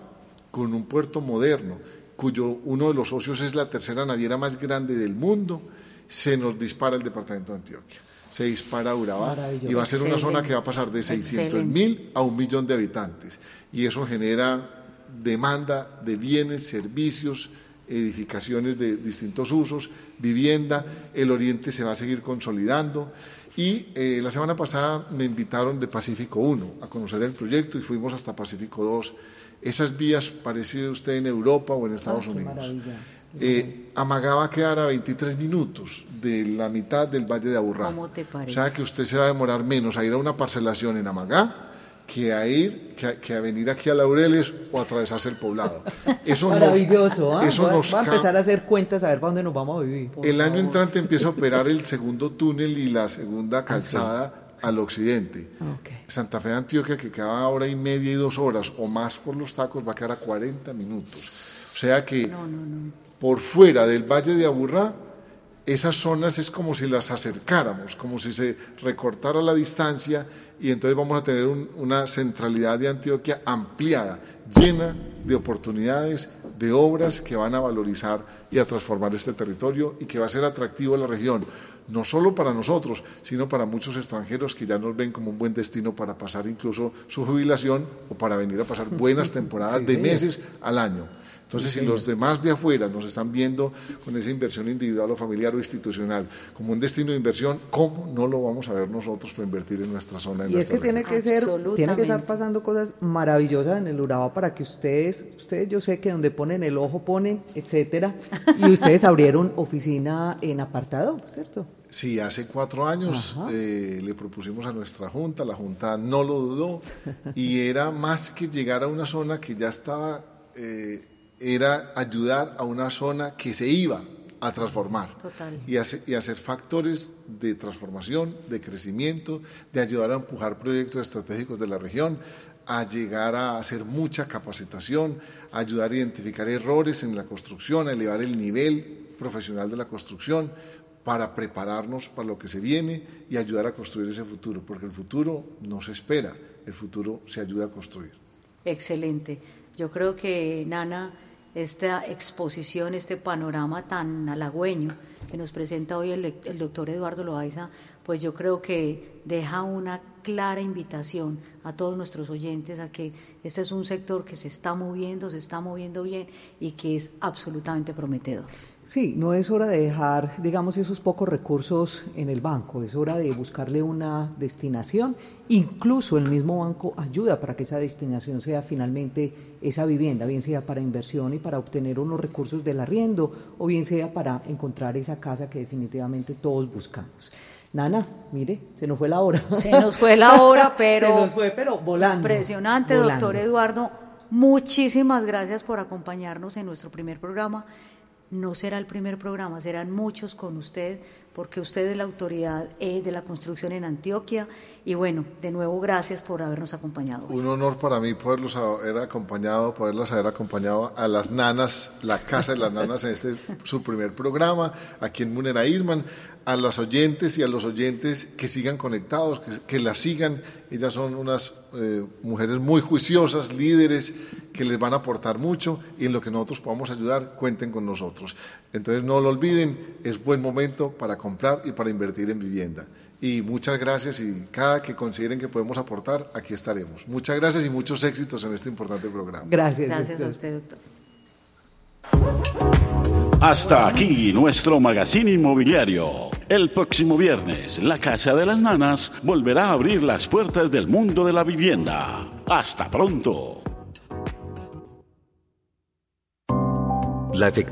con un puerto moderno, cuyo uno de los socios es la tercera naviera más grande del mundo, se nos dispara el departamento de Antioquia. Se dispara Urabá y va a ser una zona que va a pasar de 600 Excelente. mil a un millón de habitantes. Y eso genera demanda de bienes, servicios, edificaciones de distintos usos, vivienda, el oriente se va a seguir consolidando. Y eh, la semana pasada me invitaron de Pacífico 1 a conocer el proyecto y fuimos hasta Pacífico 2. Esas vías parece usted en Europa o en Estados Ah, Unidos. Eh, Amagá va a quedar a 23 minutos de la mitad del Valle de Aburrá. ¿Cómo te O parece? sea que usted se va a demorar menos a ir a una parcelación en Amagá que a ir, que a, que a venir aquí a Laureles o a atravesarse el poblado. (laughs) Eso nos- Maravilloso, ¿ah? eso Voy a- nos voy a empezar a hacer cuentas a ver para dónde nos vamos a vivir. el año entrante empieza a operar el (laughs) segundo túnel y la segunda calzada al occidente. Ok. Santa Fe de Antioquia, que quedaba hora y media y dos horas o más por los tacos, va a quedar a 40 minutos. O sea que por fuera del Valle de Aburrá, esas zonas es como si las acercáramos, como si se recortara la distancia y entonces vamos a tener un- una centralidad de Antioquia ampliada, llena de oportunidades, de obras que van a valorizar y a transformar este territorio y que va a ser atractivo a la región, no solo para nosotros, sino para muchos extranjeros que ya nos ven como un buen destino para pasar incluso su jubilación o para venir a pasar buenas (laughs) temporadas de meses al año. Entonces, si los demás de afuera nos están viendo con esa inversión individual o familiar o institucional como un destino de inversión, ¿cómo no lo vamos a ver nosotros para invertir en nuestra zona? En Y es que nuestra tiene región? que ser, tiene que estar pasando cosas maravillosas en el Urabá para que ustedes, ustedes yo sé que donde ponen el ojo ponen, etcétera, y ustedes abrieron oficina en apartado, ¿cierto? Sí, hace cuatro años eh, le propusimos a nuestra Junta, la Junta no lo dudó, y era más que llegar a una zona que ya estaba, eh, era ayudar a una zona que se iba a transformar Total. y, hace- y hacer factores de transformación, de crecimiento, de ayudar a empujar proyectos estratégicos de la región, a llegar a hacer mucha capacitación, a ayudar a identificar errores en la construcción, a elevar el nivel profesional de la construcción para prepararnos para lo que se viene y ayudar a construir ese futuro, porque el futuro no se espera, el futuro se ayuda a construir. Excelente. Yo creo que, Nana, esta exposición, este panorama tan halagüeño que nos presenta hoy el, el doctor Eduardo Loaiza, pues yo creo que deja una clara invitación a todos nuestros oyentes a que este es un sector que se está moviendo, se está moviendo bien y que es absolutamente prometedor. Sí, no es hora de dejar, digamos, esos pocos recursos en el banco, es hora de buscarle una destinación. Incluso el mismo banco ayuda para que esa destinación sea finalmente esa vivienda, bien sea para inversión y para obtener unos recursos del arriendo, o bien sea para encontrar esa casa que definitivamente todos buscamos. Nana, mire, se nos fue la hora. Se nos fue la hora, pero... (laughs) se nos fue, pero volando. Impresionante, volando. doctor Eduardo. Muchísimas gracias por acompañarnos en nuestro primer programa. No será el primer programa, serán muchos con usted, porque usted es la autoridad eh, de la construcción en Antioquia. Y bueno, de nuevo, gracias por habernos acompañado. Un honor para mí poderlos haber acompañado, poderlas haber acompañado a las nanas, la Casa de las Nanas en este su primer programa, aquí en Munera Irman, a los oyentes y a los oyentes que sigan conectados, que, que las sigan. Ellas son unas eh, mujeres muy juiciosas, líderes, que les van a aportar mucho y en lo que nosotros podamos ayudar, cuenten con nosotros. Entonces no lo olviden, es buen momento para comprar y para invertir en vivienda. Y muchas gracias y cada que consideren que podemos aportar, aquí estaremos. Muchas gracias y muchos éxitos en este importante programa. Gracias. Gracias a doctor. usted, doctor. Hasta aquí nuestro magazine inmobiliario. El próximo viernes, la Casa de las Nanas volverá a abrir las puertas del mundo de la vivienda. Hasta pronto.